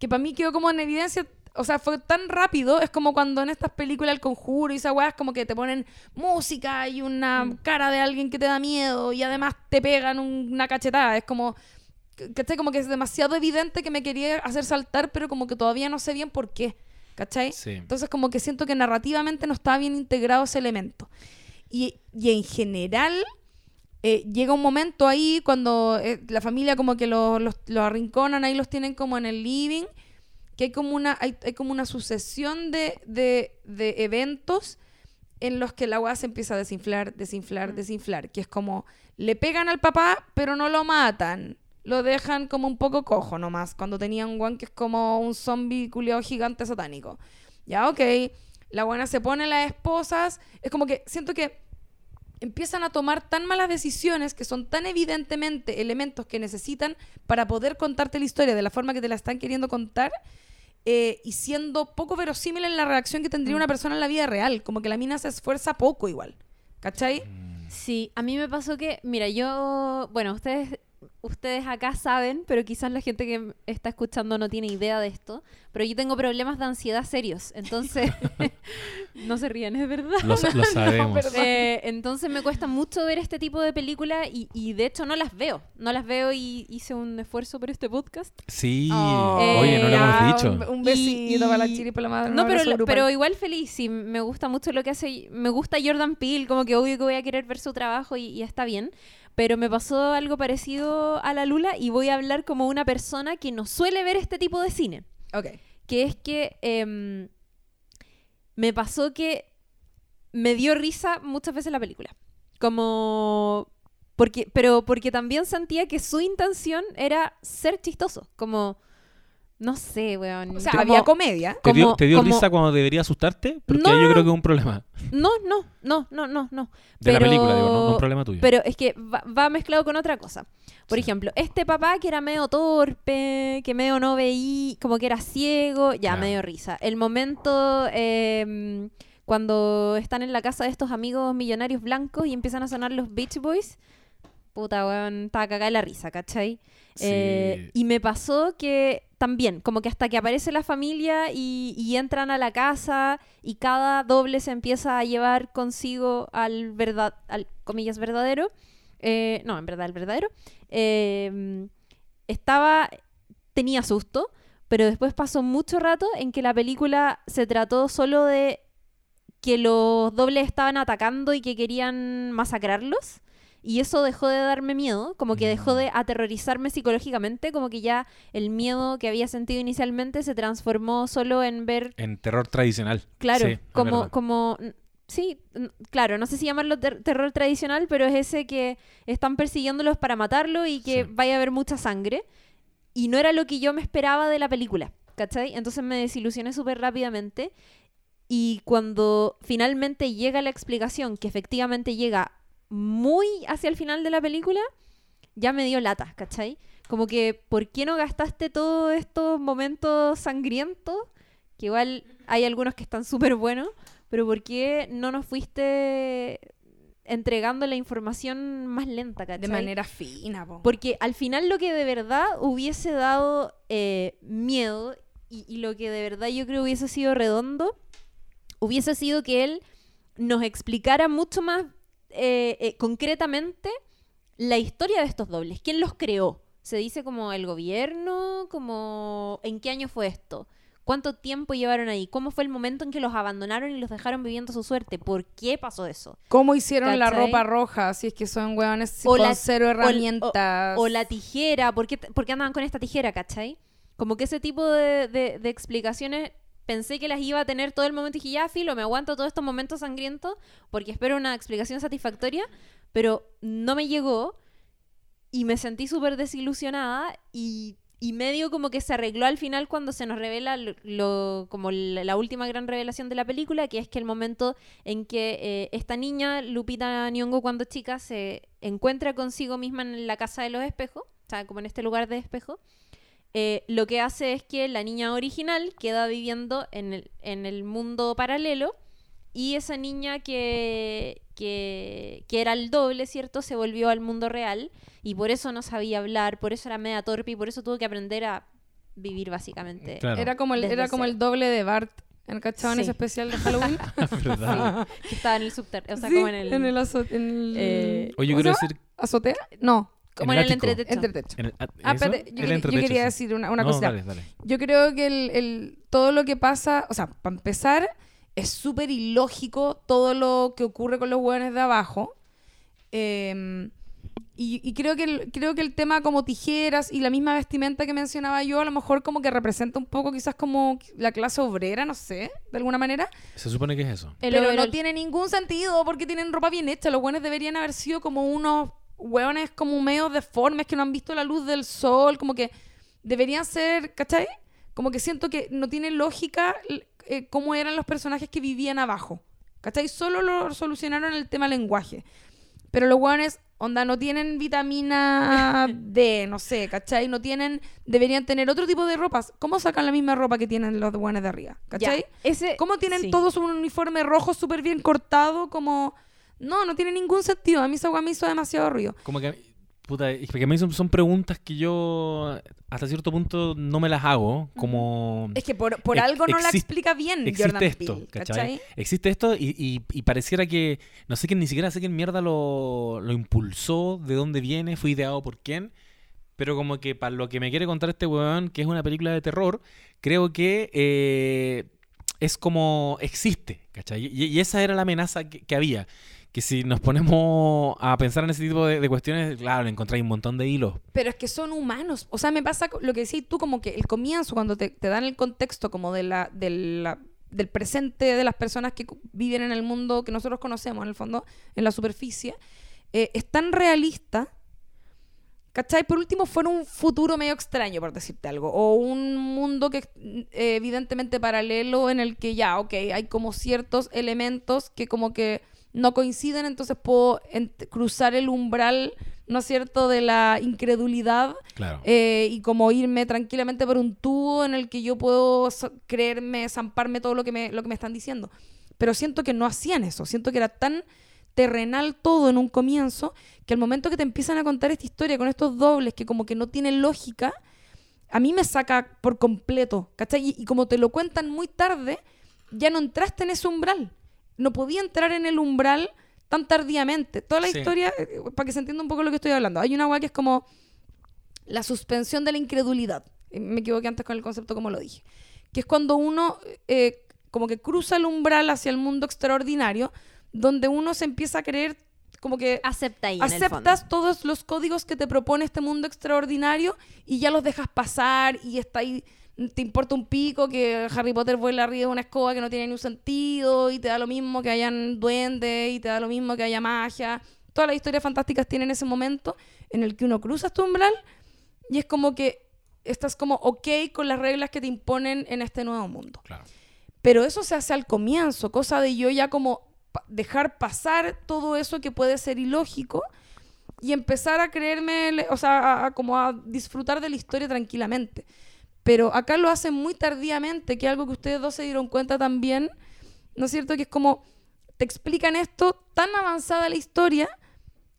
que para mí quedó como en evidencia, o sea, fue tan rápido, es como cuando en estas películas El Conjuro y esa weá es como que te ponen música y una cara de alguien que te da miedo y además te pegan un- una cachetada, es como, ¿cachai? Como que es demasiado evidente que me quería hacer saltar, pero como que todavía no sé bien por qué, ¿cachai? Sí. Entonces como que siento que narrativamente no estaba bien integrado ese elemento. Y, y en general eh, llega un momento ahí cuando eh, la familia como que los, los, los arrinconan, ahí los tienen como en el living, que hay como una, hay, hay como una sucesión de, de, de eventos en los que la weá se empieza a desinflar, desinflar, desinflar, que es como le pegan al papá pero no lo matan. Lo dejan como un poco cojo nomás, cuando tenía un guan que es como un zombie culiao gigante satánico. Ya, ok. La buena se pone las esposas. Es como que siento que empiezan a tomar tan malas decisiones que son tan evidentemente elementos que necesitan para poder contarte la historia de la forma que te la están queriendo contar eh, y siendo poco verosímil en la reacción que tendría una persona en la vida real. Como que la mina se esfuerza poco igual. ¿Cachai? Sí, a mí me pasó que, mira, yo, bueno, ustedes, ustedes acá saben, pero quizás la gente que está escuchando no tiene idea de esto, pero yo tengo problemas de ansiedad serios, entonces, no se rían, es verdad. Lo, lo sabemos. perdón. Eh, entonces me cuesta mucho ver este tipo de películas y, y de hecho no las veo, no las veo y hice un esfuerzo por este podcast. Sí, Oh, oye, no lo hemos dicho. Un, un besito Y- para la chiri y para la madre. No, pero, igual feliz, sí, me gusta mucho lo que hace, me gusta Jordan Peele, como que obvio que voy a querer ver su trabajo y, y está bien, pero me pasó algo parecido a la Lula y voy a hablar como una persona que no suele ver este tipo de cine, Ok. que es que em, me pasó que me dio risa muchas veces la película, como... Porque, pero porque también sentía que su intención era ser chistoso, como... No sé, weón. O sea, como- había comedia. ¿Te dio, como- te dio como- risa cuando debería asustarte? Porque No, ahí yo creo que es un problema. No, no, no, no, no, no. De la Pero- película, digo, no, no un problema tuyo. Pero es que va, va mezclado con otra cosa. Por Sí. ejemplo, este papá que era medio torpe, que medio no veía, como que era ciego, ya, Claro. medio risa. El momento eh, cuando están en la casa de estos amigos millonarios blancos y empiezan a sonar los Beach Boys, puta, weón, estaba cagada de la risa, ¿cachai? Sí. Eh, y me pasó que también, como que hasta que aparece la familia y, y entran a la casa y cada doble se empieza a llevar consigo al verdad, al comillas verdadero, eh, no, en verdad el verdadero, eh, estaba, tenía susto, pero después pasó mucho rato en que la película se trató solo de que los dobles estaban atacando y que querían masacrarlos. Y eso dejó de darme miedo, como que dejó de aterrorizarme psicológicamente, como que ya el miedo que había sentido inicialmente se transformó solo en ver, En terror tradicional. claro, Sí, como, como, sí, claro, no sé si llamarlo ter- terror tradicional, pero es ese que están persiguiéndolos para matarlo y que Sí. vaya a haber mucha sangre. Y no era lo que yo me esperaba de la película, ¿cachai? Entonces me desilusioné súper rápidamente. Y cuando finalmente llega la explicación, que efectivamente llega muy hacia el final de la película, ya me dio lata, ¿cachai? Como que, ¿por qué no gastaste todos estos momentos sangrientos que igual hay algunos que están súper buenos, pero ¿por qué no nos fuiste entregando la información más lenta, ¿cachai? De manera fina, po. Porque al final lo que de verdad hubiese dado eh, miedo y, y lo que de verdad yo creo hubiese sido redondo, hubiese sido que él nos explicara mucho más eh, eh, concretamente la historia de estos dobles. ¿Quién los creó? Se dice como el gobierno, como en qué año fue esto. ¿Cuánto tiempo llevaron ahí? ¿Cómo fue el momento en que los abandonaron y los dejaron viviendo su suerte? ¿Por qué pasó eso? ¿Cómo hicieron la ropa roja? Si es que son hueones O con la- cero o- herramientas. O la tijera, ¿por qué, por qué andaban con esta tijera, cachai? Como que ese tipo de, de- de explicaciones pensé que las iba a tener todo el momento y dije, ya, filo, me aguanto todos estos momentos sangrientos porque espero una explicación satisfactoria, pero no me llegó y me sentí súper desilusionada y, y medio como que se arregló al final cuando se nos revela lo, como la, la última gran revelación de la película, que es que el momento en que eh, esta niña, Lupita Nyong'o, cuando chica, se encuentra consigo misma en la casa de los espejos, o sea, como en este lugar de espejo, eh, lo que hace es que la niña original queda viviendo en el, en el mundo paralelo y esa niña que, que, que era el doble, ¿cierto? Se volvió al mundo real y por eso no sabía hablar, por eso era media torpe y por eso tuvo que aprender a vivir básicamente. Claro. Era como el, era como el doble de Bart. ¿En cachado en Sí. ese especial de Halloween? ¿Verdad? Que estaba en el subterráneo, o sea, Sí, como en el... en el, azo- en el- eh. ¿Azotea? No, como en en el el entretecho. entretecho. en el- Ah, espérate, yo, El quería- yo entretecho, quería sí. decir una, una No, cosita. dale, dale. Yo creo que el, el- todo lo que pasa, o sea, para empezar, es súper ilógico todo lo que ocurre con los hueones de abajo. Eh, y, y creo que el, creo que el tema como tijeras y la misma vestimenta que mencionaba yo, a lo mejor como que representa un poco quizás como la clase obrera, no sé, de alguna manera. Se supone que es eso. El pero no tiene ningún sentido porque tienen ropa bien hecha. Los hueones deberían haber sido como unos hueones como medio deformes que no han visto la luz del sol, como que deberían ser, ¿cachai? Como que siento que no tiene lógica eh, cómo eran los personajes que vivían abajo. ¿Cachai? Solo lo solucionaron el tema lenguaje. Pero los hueones, onda, no tienen vitamina D, no sé, ¿cachai? No tienen, deberían tener otro tipo de ropas. ¿Cómo sacan la misma ropa que tienen los hueones de arriba? Ya, ¿Cachai? ese, ¿Cómo tienen sí. todos un uniforme rojo súper bien cortado? Como... No, no tiene ningún sentido. A mí esa me hizo demasiado ruido. Como que, puta, es que a mí son, son preguntas que yo hasta cierto punto no me las hago. Como Es que por, por Ex- algo no la explica bien existe Jordan esto, Peele, ¿cachai? ¿cachai? Existe esto y, y- y pareciera que, no sé quién, ni siquiera sé quién mierda lo, lo impulsó, de dónde viene, fue ideado por quién. Pero como que para lo que me quiere contar este weón, que es una película de terror, creo que eh, es como existe, ¿cachai? Y, y esa era la amenaza que, que había. Que si nos ponemos a pensar en ese tipo de, cuestiones, claro, le encontráis un montón de hilos. Pero es que son humanos. O sea, me pasa lo que decís tú, como que el comienzo, cuando te, dan el contexto como de la, de la- del presente de las personas que viven en el mundo que nosotros conocemos, en el fondo, en la superficie, eh, es tan realista. ¿Cachai? Por último, fuera un futuro medio extraño, por decirte algo. O un mundo que eh, evidentemente paralelo en el que ya, ok, hay como ciertos elementos que como que no coinciden, entonces puedo ent- cruzar el umbral, ¿no es cierto?, de la incredulidad Claro. eh, y como irme tranquilamente por un tubo en el que yo puedo creerme, zamparme todo lo que, me, lo que me están diciendo. Pero siento que no hacían eso, siento que era tan terrenal todo en un comienzo que al momento que te empiezan a contar esta historia con estos dobles que como que no tienen lógica, a mí me saca por completo, ¿cachai? Y, y como te lo cuentan muy tarde, ya no entraste en ese umbral. No podía entrar en el umbral tan tardíamente. Toda la Sí. historia, eh, para que se entienda un poco lo que estoy hablando, hay una weá que es como la suspensión de la incredulidad. Eh, Me equivoqué antes con el concepto como lo dije. Que es cuando uno eh, como que cruza el umbral hacia el mundo extraordinario, donde uno se empieza a creer como que Acepta ahí aceptas todos los códigos que te propone este mundo extraordinario y ya los dejas pasar y está ahí te importa un pico que Harry Potter vuela arriba de una escoba que no tiene ni un sentido y te da lo mismo que hayan duendes y te da lo mismo que haya magia. Todas las historias fantásticas tienen ese momento en el que uno cruza tu umbral y es como que estás como ok con las reglas que te imponen en este nuevo mundo. Claro. Pero eso se hace al comienzo, cosa de yo ya como dejar pasar todo eso que puede ser ilógico y empezar a creerme, o sea, a- a como a disfrutar de la historia tranquilamente. Pero acá lo hacen muy tardíamente, que es algo que ustedes dos se dieron cuenta también, ¿no es cierto? Que es como, te explican esto tan avanzada la historia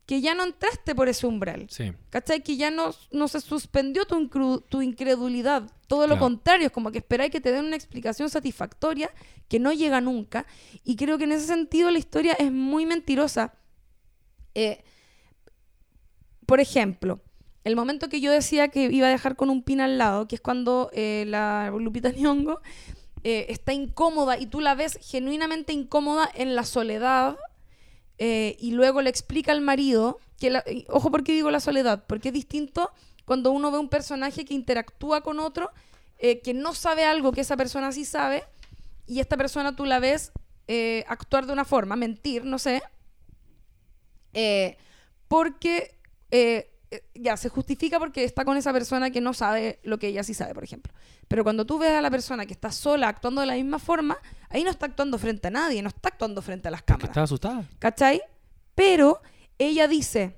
que ya no entraste por ese umbral. Sí. ¿Cachai? Que ya no, no se suspendió tu, incru- tu incredulidad. Todo lo contrario, es como que esperáis que te den una explicación satisfactoria que no llega nunca. Y creo que en ese sentido la historia es muy mentirosa. Eh, por ejemplo, el momento que yo decía que iba a dejar con un pin al lado, que es cuando eh, la Lupita Nyong'o eh, está incómoda y tú la ves genuinamente incómoda en la soledad eh, y luego le explica al marido que la- ojo por qué digo la soledad porque es distinto cuando uno ve un personaje que interactúa con otro eh, que no sabe algo que esa persona sí sabe y esta persona tú la ves actuar de una forma mentir no sé porque ya se justifica porque está con esa persona que no sabe lo que ella sí sabe, por ejemplo. Pero cuando tú ves a la persona que está sola actuando de la misma forma, ahí no está actuando frente a nadie, no está actuando frente a las cámaras. estaba asustada. ¿Cachai? Pero ella dice,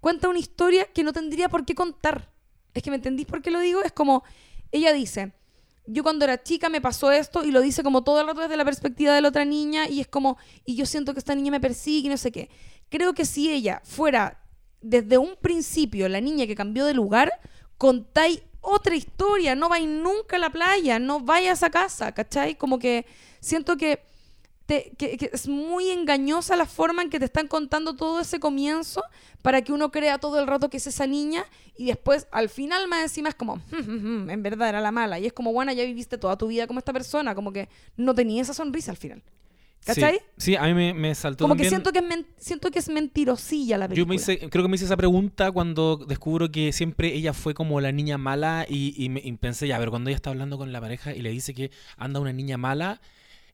cuenta una historia que no tendría por qué contar. Es que me entendís por qué lo digo. Es como, ella dice, yo cuando era chica me pasó esto y lo dice como todo el rato desde la perspectiva de la otra niña y es como, y yo siento que esta niña me persigue y no sé qué. Creo que si ella fuera desde un principio la niña que cambió de lugar, contáis otra historia, no vais nunca a la playa, no vayas a casa, ¿cachai? Como que siento que te- es muy engañosa la forma en que te están contando todo ese comienzo para que uno crea todo el rato que es esa niña y después al final más encima es como, "Mm, mm, mm, en verdad era la mala. Y es como, bueno, ya viviste toda tu vida como esta persona, como que no tenía esa sonrisa al final. ¿Cachai? Sí, sí, a mí me, me saltó Como que también- siento que, es men- siento que es mentirosilla la Yo película. me hice, creo que me hice esa pregunta cuando descubro que siempre ella fue como la niña mala y, y me- y pensé, ya, pero cuando ella está hablando con la pareja y le dice que anda una niña mala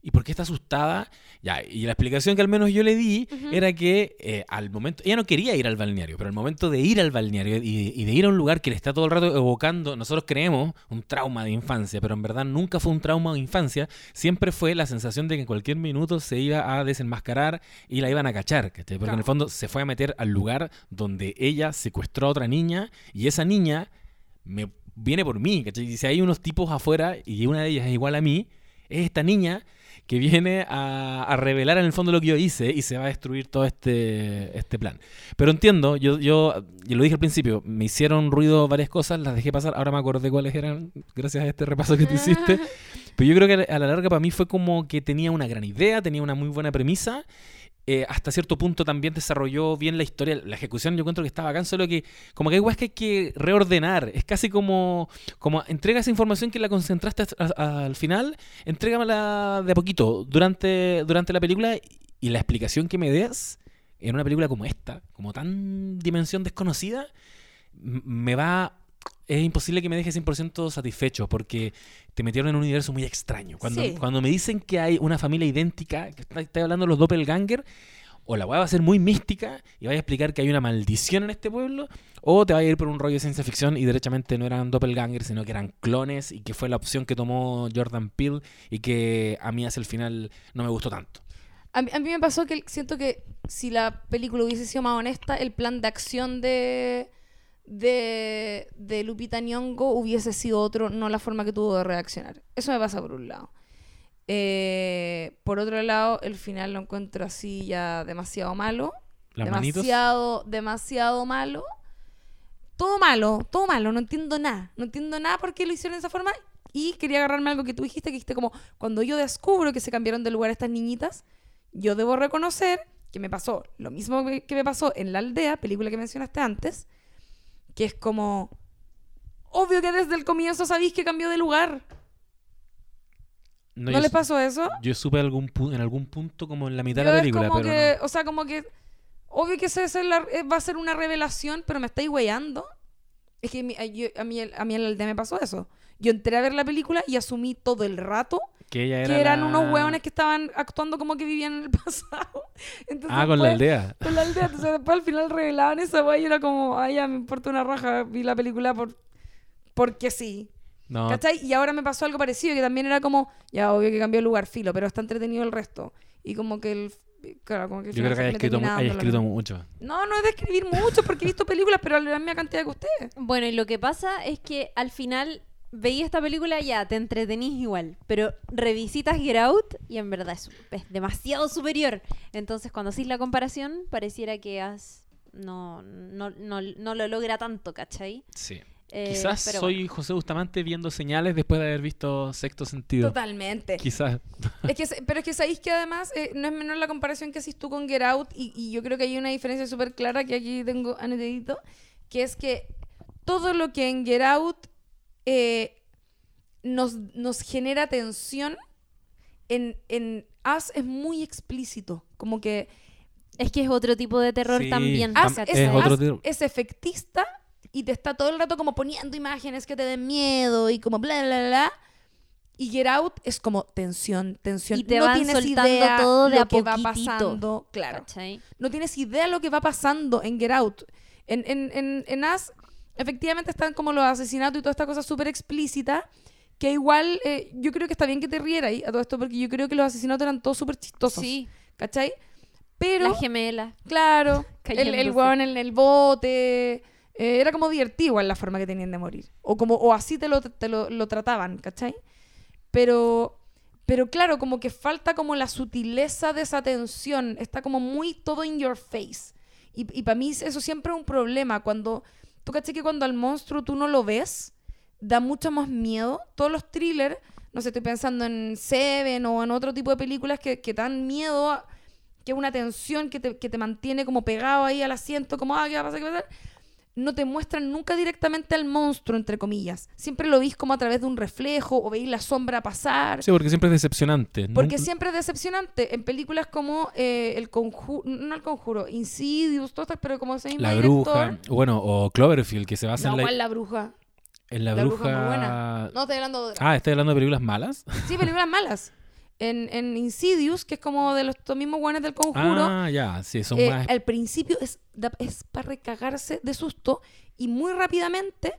y por qué está asustada, ya, y la explicación que al menos yo le di era que eh, al momento, ella no quería ir al balneario, pero al momento de ir al balneario y, y de ir a un lugar que le está todo el rato evocando, nosotros creemos un trauma de infancia, pero en verdad nunca fue un trauma de infancia, siempre fue la sensación de que en cualquier minuto se iba a desenmascarar y la iban a cachar, ¿cachai? Porque en el fondo se fue a meter al lugar donde ella secuestró a otra niña y esa niña me viene por mí, ¿cachai? Y si hay unos tipos afuera y una de ellas es igual a mí, es esta niña que viene a, a revelar en el fondo lo que yo hice y se va a destruir todo este, este plan. Pero entiendo, yo, yo, yo lo dije al principio, me hicieron ruido varias cosas, las dejé pasar, ahora me acordé cuáles eran, gracias a este repaso que tú hiciste. Pero yo creo que a la larga para mí fue como que tenía una gran idea, tenía una muy buena premisa. Eh, hasta cierto punto también desarrolló bien la historia. La ejecución yo encuentro que estaba bacán, solo que como que hay weas que hay que reordenar. Es casi como, como entrega esa información que la concentraste al final, entrégamela de a poquito durante, durante la película y, la explicación que me des en una película como esta, como tan dimensión desconocida, me va... Es imposible que me deje 100% satisfecho porque te metieron en un universo muy extraño. Cuando, Sí. cuando me dicen que hay una familia idéntica, que está, está hablando de los doppelganger, o la weá va a ser muy mística y vaya a explicar que hay una maldición en este pueblo, o te va a ir por un rollo de ciencia ficción y derechamente no eran doppelganger, sino que eran clones y que fue la opción que tomó Jordan Peele y que a mí hacia el final no me gustó tanto. A mí, a mí me pasó que siento que si la película hubiese sido más honesta, el plan de acción de, de, de Lupita Nyong'o hubiese sido otro, no la forma que tuvo de reaccionar. Eso me pasa por un lado. Eh, por otro lado, el final lo encuentro así ya demasiado malo. Manitos. demasiado, demasiado malo. Todo malo, todo malo, no entiendo nada. No entiendo nada por qué lo hicieron de esa forma. Y quería agarrarme algo que tú dijiste, que dijiste como, cuando yo descubro que se cambiaron de lugar estas niñitas, yo debo reconocer que me pasó lo mismo que me pasó en La Aldea, película que mencionaste antes, que es como, obvio que desde el comienzo sabéis que cambió de lugar. ¿No, les pasó eso? yo supe algún en algún punto como en la mitad Yo de la película, pero que, no. o sea, como que, obvio que ese, ese eh, va a ser una revelación, pero me estáis weyando. Es que a, yo- a mí, a mí en la aldea me pasó eso. Yo entré a ver la película y asumí todo el rato que ella era que eran la- unos hueones que estaban actuando como que vivían en el pasado. Entonces, Ah, con la aldea. Con la aldea. Entonces después al final revelaban esa wea y era como, ay, ya me importa una raja, vi la película por porque sí. No, ¿Cachai? Y ahora me pasó algo parecido, que también era como, ya obvio que cambió el lugar, filo, pero está entretenido el resto. Y como que el... Claro, como que el yo creo que haya escrito, haya mucho. No, no es de escribir mucho, porque he visto películas, pero a la misma cantidad que ustedes. Bueno, y lo que pasa es que al final veí esta película ya, te entretenís igual, pero revisitas Get Out y en verdad es, es demasiado superior. Entonces, cuando haces la comparación, pareciera que has, no, no, no, no lo logra tanto, ¿cachai? Sí. Eh, Quizás soy José Bustamante viendo señales después de haber visto Sexto Sentido. Totalmente. Quizás. Es que, se- pero es que sabéis que además eh, no es menor la comparación que haces tú con Get Out y, y yo creo que hay una diferencia súper clara que aquí tengo anotadito, que es que todo lo que en Get Out eh, nos, nos genera tensión, en, en Us es muy explícito, como que Es que es otro tipo de terror Sí, también. ¿cachai? es, es otro tipo. es efectista y te está todo el rato como poniendo imágenes que te den miedo y como bla, bla, bla. Y Get Out es como tensión, tensión. Y te no van tienes soltando idea todo de lo a que va pasando. Claro. ¿cachai? No tienes idea lo que va pasando en Get Out. En, en, en, en Us, efectivamente están como los asesinatos y toda esta cosa súper explícita. Que igual, eh, yo creo que está bien que te rieras a todo esto, porque yo creo que los asesinatos eran todos súper chistosos. Sí, ¿Cachai? Pero. la gemela. Claro, el, el hueón en el bote. eh, era como divertido en la forma que tenían de morir. O como o así te lo, te lo, lo trataban, ¿cachai? Pero, pero claro, como que falta como la sutileza de esa tensión. Está como muy todo in your face. Y, y para mí eso siempre es un problema. Cuando, tú cachai que cuando al monstruo tú no lo ves, da mucho más miedo. Todos los thrillers, no sé, estoy pensando en Seven o en otro tipo de películas que, que dan miedo, que es una tensión que te, que te mantiene como pegado ahí al asiento, como, ah, ¿qué va a pasar? ¿Qué va a pasar? No te muestran nunca directamente al monstruo, entre comillas. Siempre lo veis como a través de un reflejo o veis la sombra pasar. Sí, porque siempre es decepcionante. Porque Nunca- siempre es decepcionante. En películas como eh, El Conjuro, no El Conjuro, Insidious, todas estas, pero como ese mismo La director. bruja. Bueno, o Cloverfield, que se basa No, en la, igual la bruja. en la La bruja bruja. muy buena. No, estoy hablando de. Ah, ¿estás hablando de películas malas? Sí, películas malas. En, en Insidious, que es como de los estos mismos guanes del Conjuro, Ah, ya, sí, son eh, más. al principio es, es para recagarse de susto y muy rápidamente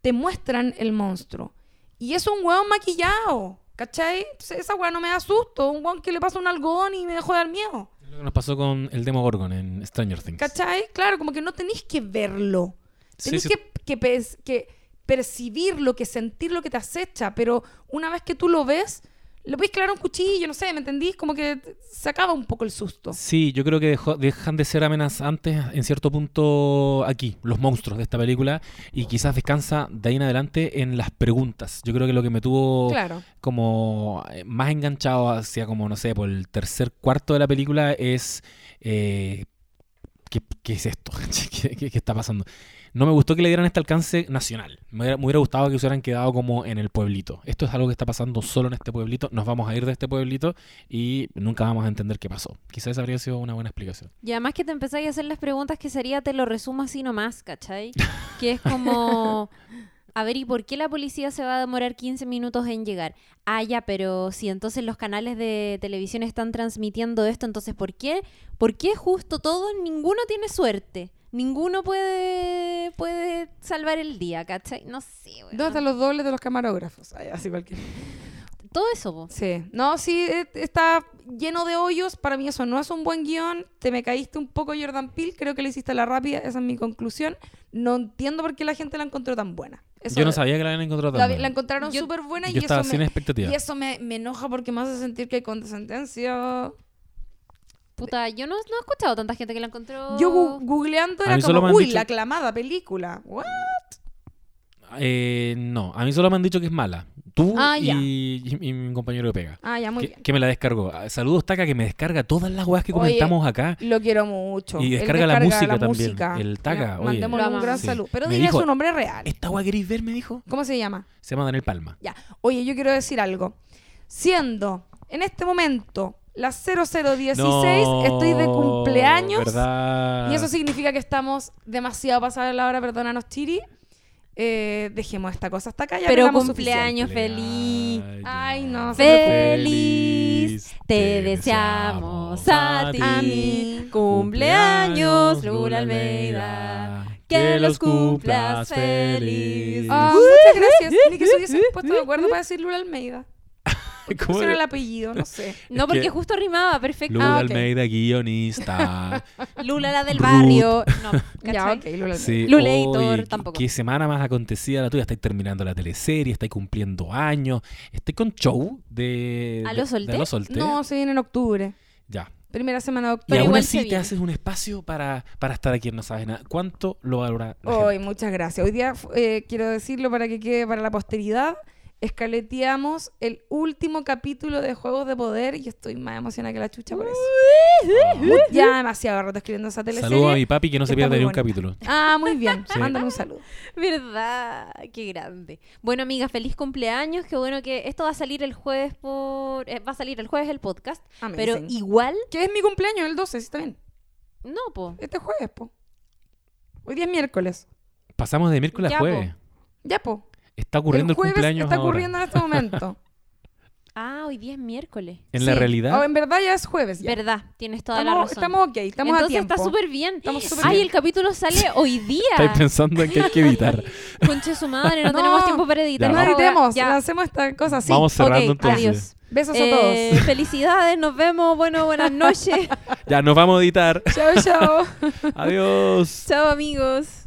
te muestran el monstruo. Y es un hueón maquillado, ¿cachai? Entonces, esa hueá no me da susto. Un hueón que le pasa un algodón y me dejó de dar miedo. Es Lo que nos pasó con el Demogorgon en Stranger Things. ¿Cachai? Claro, como que no tenéis que verlo. Sí, Tenéis sí. que, que, pes- que percibirlo, que sentir lo que te acecha. Pero una vez que tú lo ves, le puedes clavar un cuchillo, no sé, ¿me entendís? Como que se acaba un poco el susto. Sí, yo creo que dejó- dejan de ser amenazantes en cierto punto aquí, los monstruos de esta película, y quizás descansa de ahí en adelante en las preguntas. Yo creo que lo que me tuvo Claro. como eh, más enganchado hacia como, no sé, por el tercer cuarto de la película es... eh, ¿qué, qué es esto? ¿Qué, qué- qué está pasando? No me gustó que le dieran este alcance nacional. Me hubiera, me hubiera gustado que se hubieran quedado como en el pueblito. Esto es algo que está pasando solo en este pueblito. Nos vamos a ir de este pueblito y nunca vamos a entender qué pasó. Quizás esa habría sido una buena explicación. Y además que te empezáis a hacer las preguntas que sería, te lo resumo así nomás, ¿cachai? que es como, a ver, ¿y por qué la policía se va a demorar 15 minutos en llegar? Ah, ya, pero si entonces los canales de televisión están transmitiendo esto, entonces ¿por qué? ¿Por qué justo todos, ninguno tiene suerte? Ninguno puede, puede salvar el día, ¿cachai? No sé, weón. ¿Dónde están los dobles de los camarógrafos? Ay, así cualquier. Todo eso, po. Sí. No, sí, eh, está lleno de hoyos. Para mí eso no es un buen guion. Te me caíste un poco, Jordan Peele. Creo que le hiciste la rápida. Esa es mi conclusión. No entiendo por qué la gente la encontró tan buena. Eso- Yo no sabía que la habían encontrado tan La, buena. la encontraron súper buena Yo y estaba eso, sin me, expectativa. y eso me, me enoja porque me hace sentir que hay condescendencia. Puta, yo no, no he escuchado tanta gente que la encontró. Yo gu- googleando A era mí solo como, me han uy, dicho- la aclamada película. What? Eh, no, a mí solo me han dicho que es mala. Tú Ah, y, ya. y- y mi compañero de pega. Ah, ya, muy Que, bien. que me la descargó. Ah, Saludos, Taca, que me descarga todas las weas que Oye, comentamos acá. Lo quiero mucho. Y Él descarga la música también, música. el Taca, oye. Mandémosle Lo un gran amamos. Sí. saludo. Pero Me dile dijo- su nombre real. ¿Esta wea queréis ver? Me dijo. ¿Cómo se llama? Se llama Daniel Palma. Ya. Oye, yo quiero decir algo. Siendo en este momento las 0016, estoy de cumpleaños. ¿verdad? Y eso significa que estamos demasiado pasados la hora, perdónanos, Chiri. Eh, dejemos esta cosa hasta acá. Ya Pero cumpleaños feliz. Ay, no, Feliz, te deseamos a ti. A mí. Cumpleaños, Lula Almeida. Que los cumplas feliz. Ah, muchas gracias. Ni que se hubiesen puesto de acuerdo para decir Lula Almeida. ¿Cómo pusieron el era? apellido? No sé. No, porque que- justo rimaba, perfecto. Lula Ah. Almeida, guionista. Lula la del barrio. No, Ya, ok, Lula. Sí, qué- tampoco. Qué semana más acontecida la tuya. Estáis terminando la teleserie, estáis cumpliendo años. Estoy con show de. ¿A los solté. No, se viene en octubre. Ya. Primera semana de Y octubre. Pero aún así te haces un espacio para, para estar aquí en No Sabes Nada. ¿Cuánto lo valora la Hoy, gente? muchas gracias. Hoy día, eh, quiero decirlo para que quede para la posteridad, escaleteamos el último capítulo de Juegos de Poder y estoy más emocionada que la chucha por eso. Ya demasiado rato escribiendo esa teleserie. Saludo a mi papi que no se pierde ni un bonita. capítulo. Ah, muy bien. Sí. Mándale un saludo. ¿Verdad? Qué grande. Bueno, amiga, feliz cumpleaños. Qué bueno que esto va a salir el jueves por... eh, va a salir el jueves el podcast. Amazing. Pero igual... Que es mi cumpleaños, el 12, sí, está bien. No, po. Este jueves, po. Hoy día es miércoles. Pasamos de miércoles Ya, a jueves. Ya, po. Está ocurriendo el, jueves cumpleaños está ahora. ocurriendo en este momento. Ah, hoy día es miércoles. En la Sí. realidad, Oh, en verdad ya es jueves. Ya. Verdad, tienes toda la Estamos, razón. estamos ok, estamos a Entonces tiempo. está súper bien. Estamos súper Ay, bien. el capítulo sale hoy día. estáis pensando en que hay que evitar. Conche su madre, no, No, tenemos tiempo para editar. No vamos. editemos, Ya. lancemos esta cosa así. Vamos cerrando Ok, entonces. adiós. Besos a Eh, todos. felicidades, nos vemos. Bueno, buenas noches. Ya, nos vamos a editar. Chao, chao. Adiós. Chao, amigos.